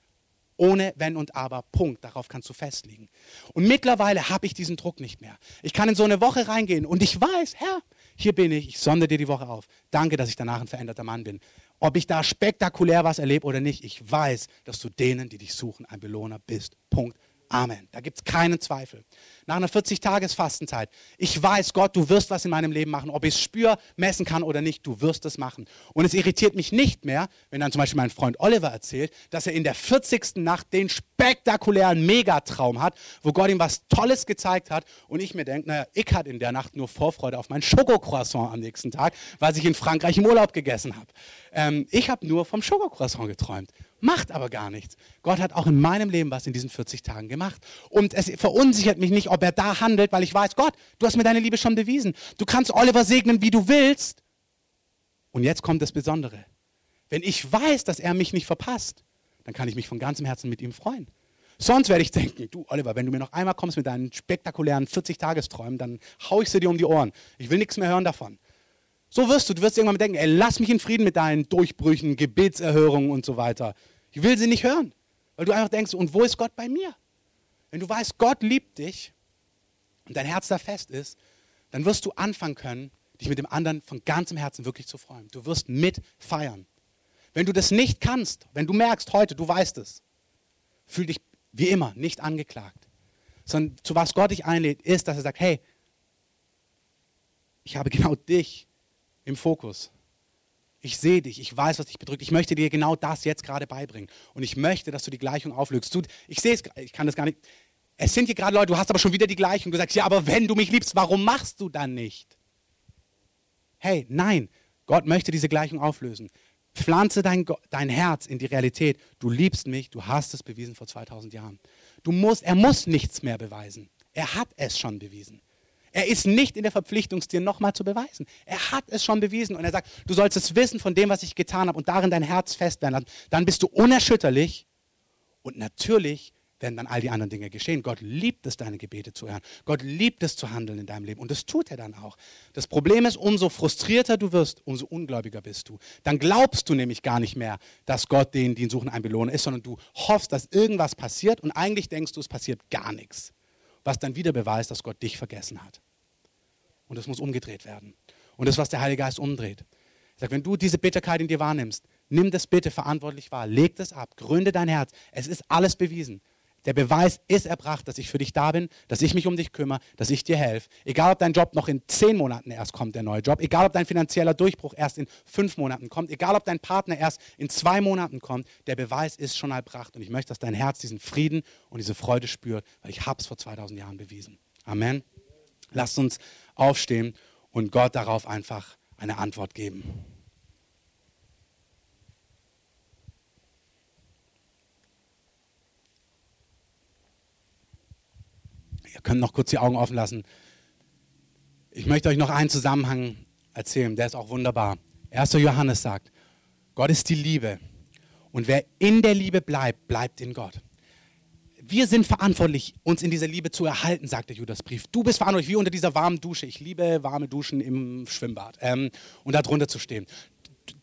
Ohne Wenn und Aber. Punkt. Darauf kannst du festlegen. Und mittlerweile habe ich diesen Druck nicht mehr. Ich kann in so eine Woche reingehen und ich weiß, Herr, hier bin ich, ich sonde dir die Woche auf. Danke, dass ich danach ein veränderter Mann bin. Ob ich da spektakulär was erlebe oder nicht, ich weiß, dass du denen, die dich suchen, ein Belohner bist. Punkt. Amen. Da gibt es keinen Zweifel. Nach einer 40-Tages-Fastenzeit. Ich weiß, Gott, du wirst was in meinem Leben machen. Ob ich es spüre, messen kann oder nicht, du wirst es machen. Und es irritiert mich nicht mehr, wenn dann zum Beispiel mein Freund Oliver erzählt, dass er in der 40. Nacht den spektakulären Megatraum hat, wo Gott ihm was Tolles gezeigt hat. Und ich mir denke, naja, ich hatte in der Nacht nur Vorfreude auf mein Schokocroissant am nächsten Tag, was ich in Frankreich im Urlaub gegessen habe. Ähm, ich habe nur vom Schokocroissant geträumt macht aber gar nichts. Gott hat auch in meinem Leben was in diesen 40 Tagen gemacht. Und es verunsichert mich nicht, ob er da handelt, weil ich weiß, Gott, du hast mir deine Liebe schon bewiesen. Du kannst Oliver segnen, wie du willst. Und jetzt kommt das Besondere. Wenn ich weiß, dass er mich nicht verpasst, dann kann ich mich von ganzem Herzen mit ihm freuen. Sonst werde ich denken, du Oliver, wenn du mir noch einmal kommst mit deinen spektakulären 40-Tagesträumen, dann hau ich sie dir um die Ohren. Ich will nichts mehr hören davon. So wirst du, du wirst irgendwann denken, ey, lass mich in Frieden mit deinen Durchbrüchen, Gebetserhörungen und so weiter. Ich will sie nicht hören, weil du einfach denkst, und wo ist Gott bei mir? Wenn du weißt, Gott liebt dich und dein Herz da fest ist, dann wirst du anfangen können, dich mit dem anderen von ganzem Herzen wirklich zu freuen. Du wirst mit feiern. Wenn du das nicht kannst, wenn du merkst heute, du weißt es, fühl dich wie immer nicht angeklagt. Sondern zu was Gott dich einlädt, ist, dass er sagt, hey, ich habe genau dich im Fokus. Ich sehe dich, ich weiß, was dich bedrückt. Ich möchte dir genau das jetzt gerade beibringen. Und ich möchte, dass du die Gleichung auflöst. Du, ich sehe es, ich kann das gar nicht. Es sind hier gerade Leute, du hast aber schon wieder die Gleichung. Du sagst, ja, aber wenn du mich liebst, warum machst du dann nicht? Hey, nein, Gott möchte diese Gleichung auflösen. Pflanze dein, dein Herz in die Realität. Du liebst mich, du hast es bewiesen vor 2000 Jahren. Du musst, er muss nichts mehr beweisen. Er hat es schon bewiesen. Er ist nicht in der Verpflichtung, es dir nochmal zu beweisen. Er hat es schon bewiesen und er sagt, du sollst es wissen von dem, was ich getan habe und darin dein Herz fest werden lassen. Dann bist du unerschütterlich und natürlich werden dann all die anderen Dinge geschehen. Gott liebt es, deine Gebete zu hören. Gott liebt es zu handeln in deinem Leben und das tut er dann auch. Das Problem ist, umso frustrierter du wirst, umso ungläubiger bist du. Dann glaubst du nämlich gar nicht mehr, dass Gott den, die ihn suchen, ein Belohner ist, sondern du hoffst, dass irgendwas passiert und eigentlich denkst du, es passiert gar nichts was dann wieder beweist, dass Gott dich vergessen hat. Und das muss umgedreht werden. Und das, was der Heilige Geist umdreht. Ich sage, wenn du diese Bitterkeit in dir wahrnimmst, nimm das bitte verantwortlich wahr, leg das ab, gründe dein Herz. Es ist alles bewiesen. Der Beweis ist erbracht, dass ich für dich da bin, dass ich mich um dich kümmere, dass ich dir helfe. Egal, ob dein Job noch in zehn Monaten erst kommt, der neue Job. Egal, ob dein finanzieller Durchbruch erst in fünf Monaten kommt. Egal, ob dein Partner erst in zwei Monaten kommt. Der Beweis ist schon erbracht. Und ich möchte, dass dein Herz diesen Frieden und diese Freude spürt, weil ich es vor 2000 Jahren bewiesen. Amen. Lasst uns aufstehen und Gott darauf einfach eine Antwort geben. Ihr könnt noch kurz die Augen offen lassen. Ich möchte euch noch einen Zusammenhang erzählen, der ist auch wunderbar. 1. Johannes sagt, Gott ist die Liebe. Und wer in der Liebe bleibt, bleibt in Gott. Wir sind verantwortlich, uns in dieser Liebe zu erhalten, sagt der Judasbrief. Du bist verantwortlich, wie unter dieser warmen Dusche. Ich liebe warme Duschen im Schwimmbad ähm, und da drunter zu stehen.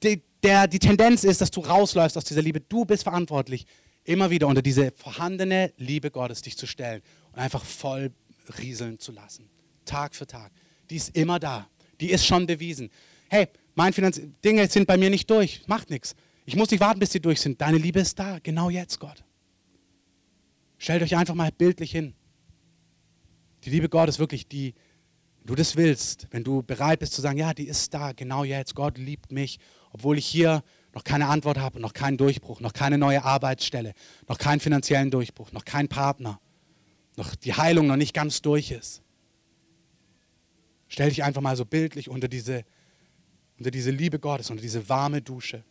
Die, der, die Tendenz ist, dass du rausläufst aus dieser Liebe. Du bist verantwortlich, immer wieder unter diese vorhandene Liebe Gottes dich zu stellen und einfach voll rieseln zu lassen. Tag für Tag. Die ist immer da. Die ist schon bewiesen. Hey, mein Finanz Dinge sind bei mir nicht durch. Macht nichts. Ich muss nicht warten, bis sie durch sind. Deine Liebe ist da. Genau jetzt, Gott. Stellt euch einfach mal bildlich hin. Die Liebe Gottes ist wirklich die, wenn du das willst, wenn du bereit bist zu sagen, ja, die ist da, genau jetzt. Gott liebt mich, obwohl ich hier noch keine Antwort habe, noch keinen Durchbruch, noch keine neue Arbeitsstelle, noch keinen finanziellen Durchbruch, noch keinen Partner noch die Heilung noch nicht ganz durch ist. Stell dich einfach mal so bildlich unter diese, unter diese Liebe Gottes, unter diese warme Dusche.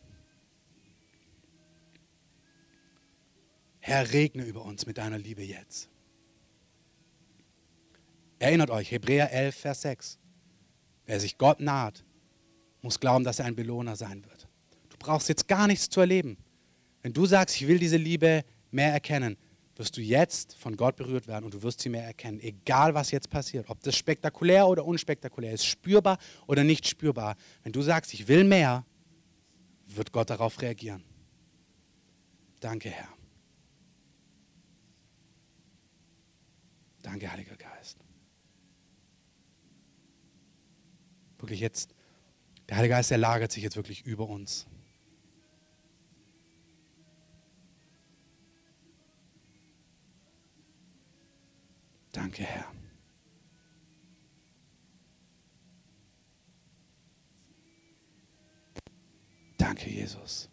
Herr, regne über uns mit deiner Liebe jetzt. Erinnert euch, Hebräer 11, Vers 6. Wer sich Gott naht, muss glauben, dass er ein Belohner sein wird. Du brauchst jetzt gar nichts zu erleben. Wenn du sagst, ich will diese Liebe mehr erkennen, wirst du jetzt von Gott berührt werden und du wirst sie mehr erkennen. Egal, was jetzt passiert, ob das spektakulär oder unspektakulär ist, spürbar oder nicht spürbar. Wenn du sagst, ich will mehr, wird Gott darauf reagieren. Danke, Herr. Danke, Heiliger Geist. Wirklich jetzt, der Heilige Geist, der lagert sich jetzt wirklich über uns. Danke, Herr. Danke, Jesus.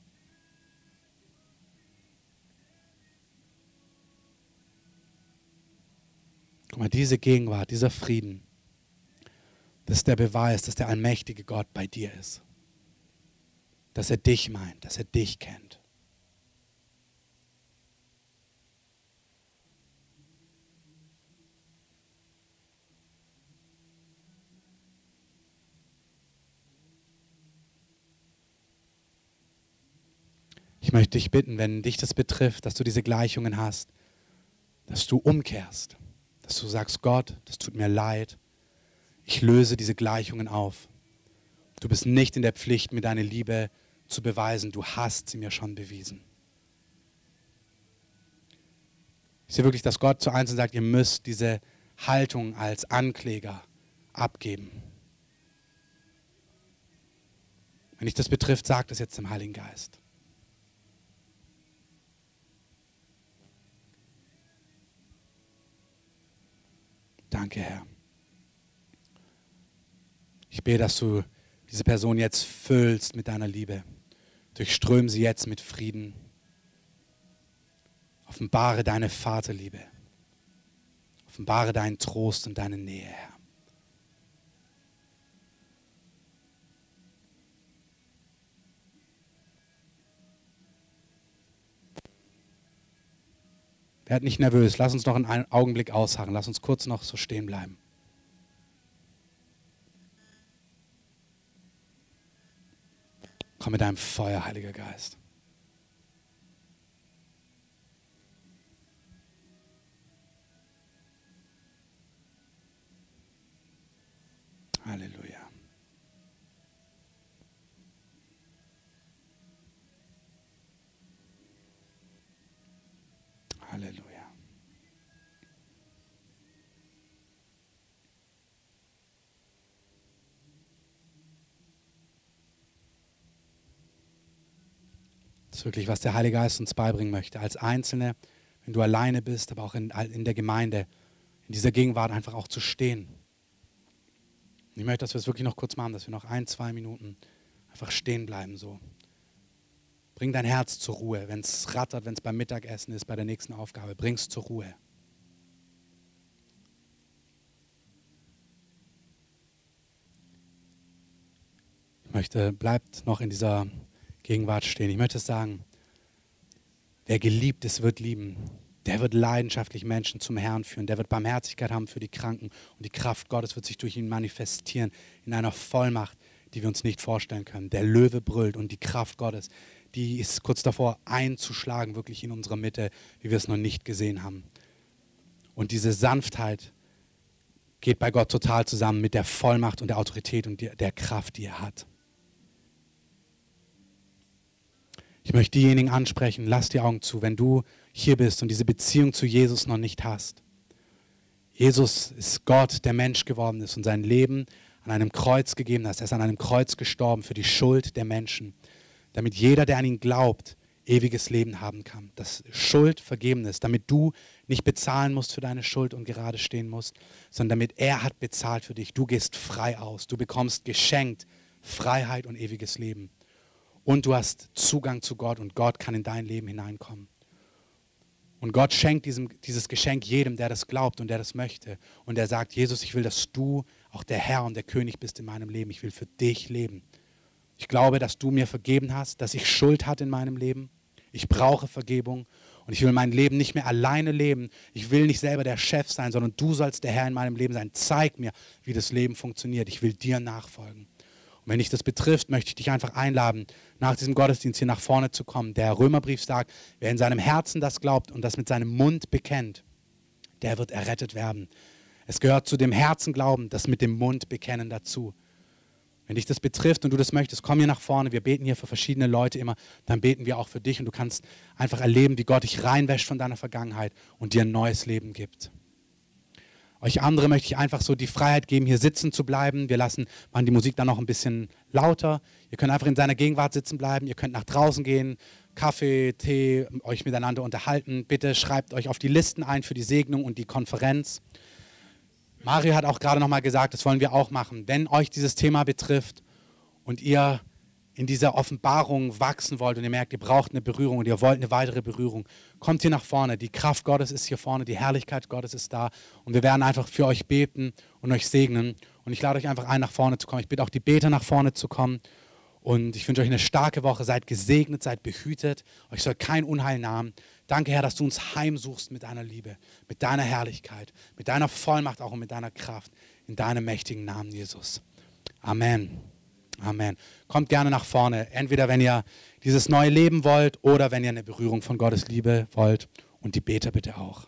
Guck mal, diese Gegenwart, dieser Frieden, das ist der Beweis, dass der allmächtige Gott bei dir ist. Dass er dich meint, dass er dich kennt. Ich möchte dich bitten, wenn dich das betrifft, dass du diese Gleichungen hast, dass du umkehrst dass du sagst, Gott, das tut mir leid. Ich löse diese Gleichungen auf. Du bist nicht in der Pflicht, mir deine Liebe zu beweisen. Du hast sie mir schon bewiesen. Ich sehe wirklich, dass Gott zu Einzelnen sagt, ihr müsst diese Haltung als Ankläger abgeben. Wenn dich das betrifft, sagt es jetzt dem Heiligen Geist. Danke, Herr. Ich bete, dass du diese Person jetzt füllst mit deiner Liebe. Durchström sie jetzt mit Frieden. Offenbare deine Vaterliebe. Offenbare deinen Trost und deine Nähe, Herr. Werd nicht nervös. Lass uns noch einen Augenblick ausharren. Lass uns kurz noch so stehen bleiben. Komm mit deinem Feuer, Heiliger Geist. Halleluja. Das ist wirklich, was der Heilige Geist uns beibringen möchte. Als Einzelne, wenn du alleine bist, aber auch in, in der Gemeinde, in dieser Gegenwart einfach auch zu stehen. Und ich möchte, dass wir es wirklich noch kurz machen, dass wir noch ein, zwei Minuten einfach stehen bleiben so. Bring dein Herz zur Ruhe. Wenn es rattert, wenn es beim Mittagessen ist, bei der nächsten Aufgabe, bring es zur Ruhe. Ich möchte, bleibt noch in dieser Gegenwart stehen. Ich möchte sagen, wer geliebt ist, wird lieben. Der wird leidenschaftlich Menschen zum Herrn führen. Der wird Barmherzigkeit haben für die Kranken. Und die Kraft Gottes wird sich durch ihn manifestieren in einer Vollmacht, die wir uns nicht vorstellen können. Der Löwe brüllt und die Kraft Gottes, die ist kurz davor einzuschlagen, wirklich in unserer Mitte, wie wir es noch nicht gesehen haben. Und diese Sanftheit geht bei Gott total zusammen mit der Vollmacht und der Autorität und der Kraft, die er hat. Ich möchte diejenigen ansprechen, lass die Augen zu, wenn du hier bist und diese Beziehung zu Jesus noch nicht hast. Jesus ist Gott, der Mensch geworden ist und sein Leben an einem Kreuz gegeben hat. Er ist an einem Kreuz gestorben für die Schuld der Menschen damit jeder, der an ihn glaubt, ewiges Leben haben kann. Dass Schuld vergeben ist, damit du nicht bezahlen musst für deine Schuld und gerade stehen musst, sondern damit er hat bezahlt für dich. Du gehst frei aus. Du bekommst geschenkt Freiheit und ewiges Leben. Und du hast Zugang zu Gott und Gott kann in dein Leben hineinkommen. Und Gott schenkt diesem, dieses Geschenk jedem, der das glaubt und der das möchte. Und der sagt, Jesus, ich will, dass du auch der Herr und der König bist in meinem Leben. Ich will für dich leben. Ich glaube, dass du mir vergeben hast, dass ich Schuld hatte in meinem Leben. Ich brauche Vergebung und ich will mein Leben nicht mehr alleine leben. Ich will nicht selber der Chef sein, sondern du sollst der Herr in meinem Leben sein. Zeig mir, wie das Leben funktioniert. Ich will dir nachfolgen. Und wenn dich das betrifft, möchte ich dich einfach einladen, nach diesem Gottesdienst hier nach vorne zu kommen. Der Römerbrief sagt, wer in seinem Herzen das glaubt und das mit seinem Mund bekennt, der wird errettet werden. Es gehört zu dem Herzen glauben, das mit dem Mund bekennen dazu. Wenn dich das betrifft und du das möchtest, komm hier nach vorne. Wir beten hier für verschiedene Leute immer. Dann beten wir auch für dich und du kannst einfach erleben, wie Gott dich reinwäscht von deiner Vergangenheit und dir ein neues Leben gibt. Euch andere möchte ich einfach so die Freiheit geben, hier sitzen zu bleiben. Wir lassen machen die Musik dann noch ein bisschen lauter. Ihr könnt einfach in seiner Gegenwart sitzen bleiben. Ihr könnt nach draußen gehen, Kaffee, Tee, euch miteinander unterhalten. Bitte schreibt euch auf die Listen ein für die Segnung und die Konferenz. Mario hat auch gerade noch mal gesagt, das wollen wir auch machen. Wenn euch dieses Thema betrifft und ihr in dieser Offenbarung wachsen wollt und ihr merkt, ihr braucht eine Berührung und ihr wollt eine weitere Berührung, kommt hier nach vorne. Die Kraft Gottes ist hier vorne, die Herrlichkeit Gottes ist da und wir werden einfach für euch beten und euch segnen. Und ich lade euch einfach ein, nach vorne zu kommen. Ich bitte auch die Beter nach vorne zu kommen. Und ich wünsche euch eine starke Woche. Seid gesegnet, seid behütet. Euch soll kein Unheil nahmen. Danke, Herr, dass du uns heimsuchst mit deiner Liebe, mit deiner Herrlichkeit, mit deiner Vollmacht auch und mit deiner Kraft. In deinem mächtigen Namen, Jesus. Amen. Amen. Kommt gerne nach vorne. Entweder wenn ihr dieses neue Leben wollt oder wenn ihr eine Berührung von Gottes Liebe wollt. Und die Beter bitte auch.